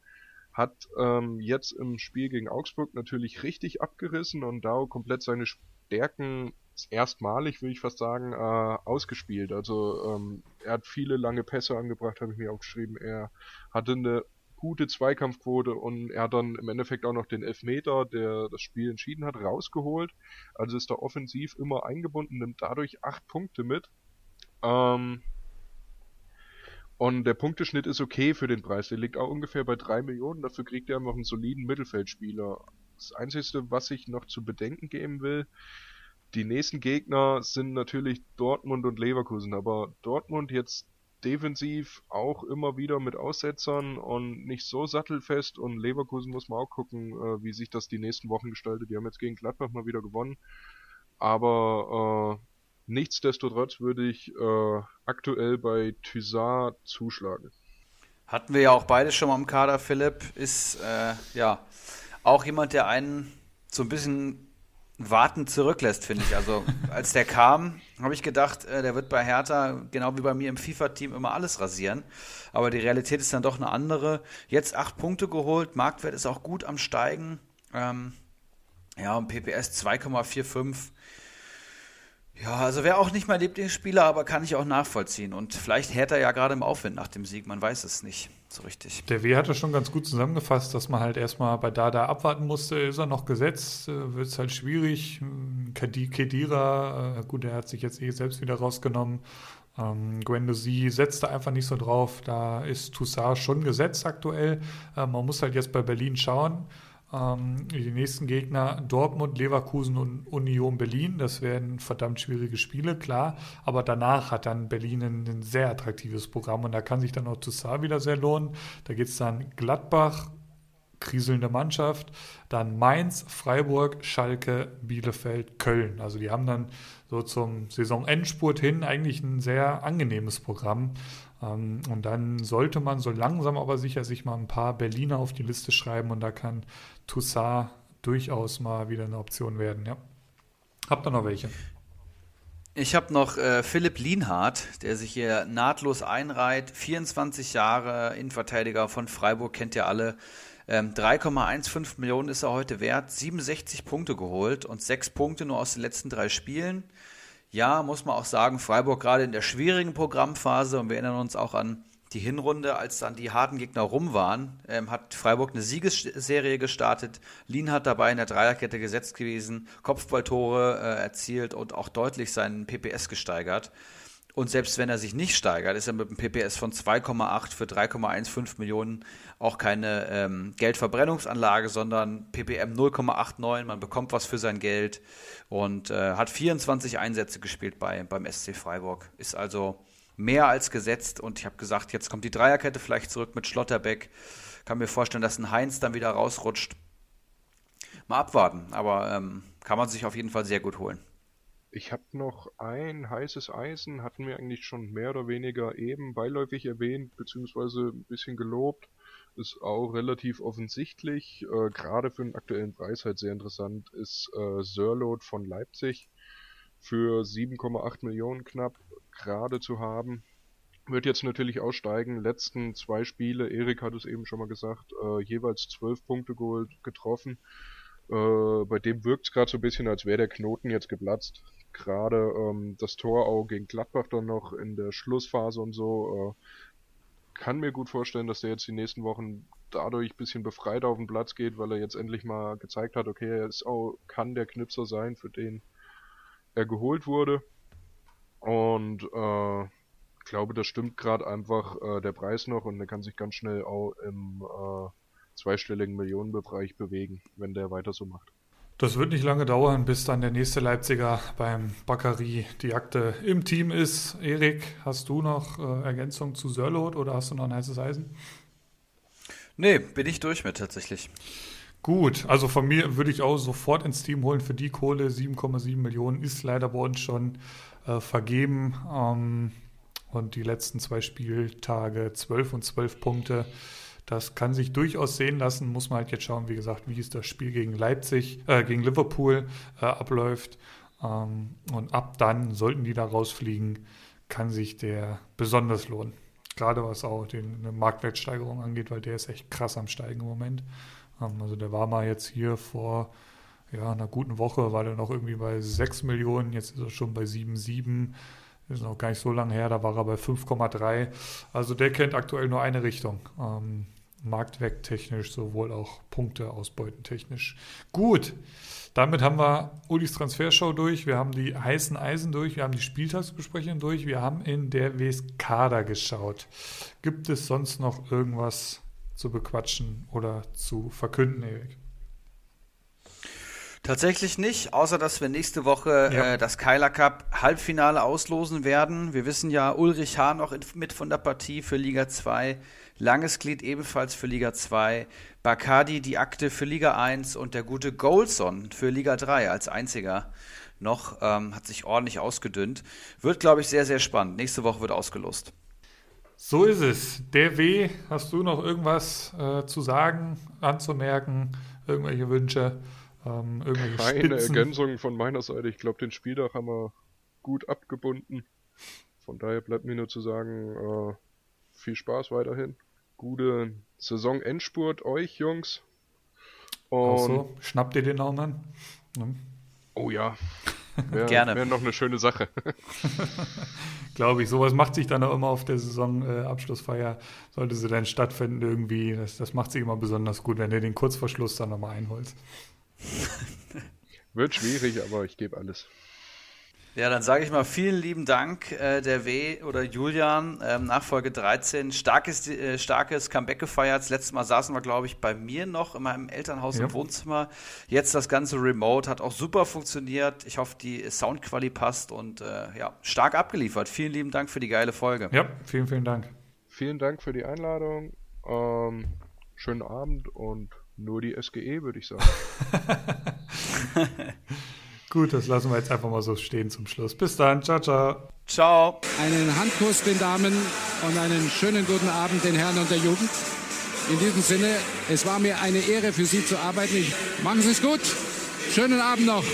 Hat ähm, jetzt im Spiel gegen Augsburg natürlich richtig abgerissen und da komplett seine Stärken erstmalig, will ich fast sagen, äh, ausgespielt. Also ähm, er hat viele lange Pässe angebracht, habe ich mir auch geschrieben. Er hatte eine gute Zweikampfquote und er hat dann im Endeffekt auch noch den Elfmeter, der das Spiel entschieden hat, rausgeholt. Also ist er offensiv immer eingebunden, nimmt dadurch acht Punkte mit. Ähm, und der Punkteschnitt ist okay für den Preis. Der liegt auch ungefähr bei drei Millionen. Dafür kriegt er noch einen soliden Mittelfeldspieler. Das Einzige, was ich noch zu bedenken geben will, die nächsten Gegner sind natürlich Dortmund und Leverkusen, aber Dortmund jetzt defensiv auch immer wieder mit Aussetzern und nicht so sattelfest und Leverkusen muss man auch gucken, äh, wie sich das die nächsten Wochen gestaltet. Die haben jetzt gegen Gladbach mal wieder gewonnen, aber Nichtsdestotrotz würde ich äh, aktuell bei Thysar zuschlagen. Hatten wir ja auch beide schon mal im Kader, Philipp. Ist äh, ja auch jemand, der einen so ein bisschen warten zurücklässt, finde ich. Also als der kam, habe ich gedacht, äh, der wird bei Hertha, genau wie bei mir im FIFA-Team, immer alles rasieren. Aber die Realität ist dann doch eine andere. Jetzt acht Punkte geholt, Marktwert ist auch gut am Steigen. Ähm, ja, und PPS 2,45 ja, also wäre auch nicht mein Lieblingsspieler, aber kann ich auch nachvollziehen. Und vielleicht hält er ja gerade im Aufwind nach dem Sieg, man weiß es nicht so richtig. Der W hatte schon ganz gut zusammengefasst, dass man halt erstmal bei Dada abwarten musste. Ist er noch gesetzt? Äh, Wird es halt schwierig. Kedira, äh, gut, der hat sich jetzt eh selbst wieder rausgenommen. Ähm, Guendouzi setzte einfach nicht so drauf. Da ist Toussaint schon gesetzt aktuell. Äh, man muss halt jetzt bei Berlin schauen. Ähm, die nächsten Gegner Dortmund, Leverkusen und Union Berlin. Das werden verdammt schwierige Spiele, klar. Aber danach hat dann Berlin ein, ein sehr attraktives Programm und da kann sich dann auch Toussaint wieder sehr lohnen. Da geht es dann Gladbach, kriselnde Mannschaft, dann Mainz, Freiburg, Schalke, Bielefeld, Köln. Also die haben dann so zum Saisonendspurt hin eigentlich ein sehr angenehmes Programm. Ähm, und dann sollte man so langsam aber sicher sich mal ein paar Berliner auf die Liste schreiben und da kann Toussaint durchaus mal wieder eine Option werden. Ja. Habt ihr noch welche? Ich habe noch äh, Philipp Lienhardt, der sich hier nahtlos einreiht. 24 Jahre Innenverteidiger von Freiburg, kennt ihr alle. Ähm, 3,15 Millionen ist er heute wert, 67 Punkte geholt und 6 Punkte nur aus den letzten drei Spielen. Ja, muss man auch sagen, Freiburg gerade in der schwierigen Programmphase und wir erinnern uns auch an die Hinrunde, als dann die harten Gegner rum waren, ähm, hat Freiburg eine Siegesserie gestartet. Lien hat dabei in der Dreierkette gesetzt gewesen, Kopfballtore äh, erzielt und auch deutlich seinen PPS gesteigert. Und selbst wenn er sich nicht steigert, ist er mit einem PPS von 2,8 für 3,15 Millionen auch keine ähm, Geldverbrennungsanlage, sondern PPM 0,89. Man bekommt was für sein Geld und äh, hat 24 Einsätze gespielt bei, beim SC Freiburg. Ist also mehr als gesetzt und ich habe gesagt, jetzt kommt die Dreierkette vielleicht zurück mit Schlotterbeck. Kann mir vorstellen, dass ein Heinz dann wieder rausrutscht. Mal abwarten, aber ähm, kann man sich auf jeden Fall sehr gut holen. Ich habe noch ein heißes Eisen, hatten wir eigentlich schon mehr oder weniger eben beiläufig erwähnt, beziehungsweise ein bisschen gelobt. Ist auch relativ offensichtlich, äh, gerade für den aktuellen Preis halt sehr interessant, ist äh, Sörlot von Leipzig für 7,8 Millionen knapp gerade zu haben. Wird jetzt natürlich aussteigen. Letzten zwei Spiele, Erik hat es eben schon mal gesagt, äh, jeweils zwölf Punkte geholt, getroffen. Äh, bei dem wirkt es gerade so ein bisschen, als wäre der Knoten jetzt geplatzt gerade ähm, das Tor auch gegen Gladbach dann noch in der Schlussphase und so. Äh, kann mir gut vorstellen, dass der jetzt die nächsten Wochen dadurch ein bisschen befreit auf den Platz geht, weil er jetzt endlich mal gezeigt hat, okay, er ist auch, kann der Knipser sein, für den er geholt wurde. Und äh, glaube, das stimmt gerade einfach äh, der Preis noch und er kann sich ganz schnell auch im äh, zweistelligen Millionenbereich bewegen, wenn der weiter so macht. Das wird nicht lange dauern, bis dann der nächste Leipziger beim Bakary die Akte im Team ist. Erik, hast du noch äh, Ergänzung zu Sörlot oder hast du noch ein heißes Eisen? Nee, bin ich durch mit tatsächlich. Gut, also von mir würde ich auch sofort ins Team holen. Für die Kohle 7,7 Millionen ist leider bei uns schon äh, vergeben. Ähm, und die letzten zwei Spieltage 12 und 12 Punkte. Das kann sich durchaus sehen lassen, muss man halt jetzt schauen, wie gesagt, wie es das Spiel gegen Leipzig, äh, gegen Liverpool äh, abläuft. Ähm, und ab dann, sollten die da rausfliegen, kann sich der besonders lohnen. Gerade was auch die Marktwertsteigerung angeht, weil der ist echt krass am Steigen im Moment. Ähm, also der war mal jetzt hier vor ja, einer guten Woche, war der noch irgendwie bei 6 Millionen, jetzt ist er schon bei 7,7. Ist noch gar nicht so lange her, da war er bei 5,3. Also der kennt aktuell nur eine Richtung. Ähm, marktwerttechnisch, sowohl auch Punkte ausbeutentechnisch. Gut, damit haben wir Ulis Transfershow durch, wir haben die heißen Eisen durch, wir haben die Spieltagsbesprechung durch, wir haben in der WS Kader geschaut. Gibt es sonst noch irgendwas zu bequatschen oder zu verkünden, Erik? Tatsächlich nicht, außer dass wir nächste Woche ja. äh, das Keiler Cup Halbfinale auslosen werden. Wir wissen ja, Ulrich Hahn noch in, mit von der Partie für Liga 2. Langes Glied ebenfalls für Liga 2, Bacardi die Akte für Liga 1 und der gute Golson für Liga 3 als einziger noch, ähm, hat sich ordentlich ausgedünnt. Wird, glaube ich, sehr, sehr spannend. Nächste Woche wird ausgelost. So ist es. Der W, hast du noch irgendwas äh, zu sagen, anzumerken, irgendwelche Wünsche, ähm, irgendwelche Keine Spitzen? Ergänzung von meiner Seite. Ich glaube, den Spieltag haben wir gut abgebunden. Von daher bleibt mir nur zu sagen, äh, viel Spaß weiterhin. Gute Saisonendspurt euch, Jungs. Und so, schnappt ihr den auch mal? Hm. Oh ja. Wär, Gerne. Wäre noch eine schöne Sache. Glaube ich. Sowas macht sich dann auch immer auf der Saisonabschlussfeier, äh, sollte sie dann stattfinden irgendwie. Das, das macht sich immer besonders gut, wenn du den Kurzverschluss dann nochmal einholst. Wird schwierig, aber ich gebe alles. Ja, dann sage ich mal vielen lieben Dank, äh, der W. oder Julian, ähm, Nachfolge 13. Starkes, äh, starkes Comeback gefeiert. Das letzte Mal saßen wir, glaube ich, bei mir noch in meinem Elternhaus ja. im Wohnzimmer. Jetzt das ganze Remote hat auch super funktioniert. Ich hoffe, die Soundqualität passt und äh, ja, stark abgeliefert. Vielen lieben Dank für die geile Folge. Ja, vielen, vielen Dank. Vielen Dank für die Einladung. Ähm, schönen Abend und nur die SGE, würde ich sagen. Gut, das lassen wir jetzt einfach mal so stehen zum Schluss. Bis dann. Ciao, ciao. Ciao. Einen Handkuss den Damen und einen schönen guten Abend den Herren und der Jugend. In diesem Sinne, es war mir eine Ehre für Sie zu arbeiten. Ich, machen Sie es gut. Schönen Abend noch.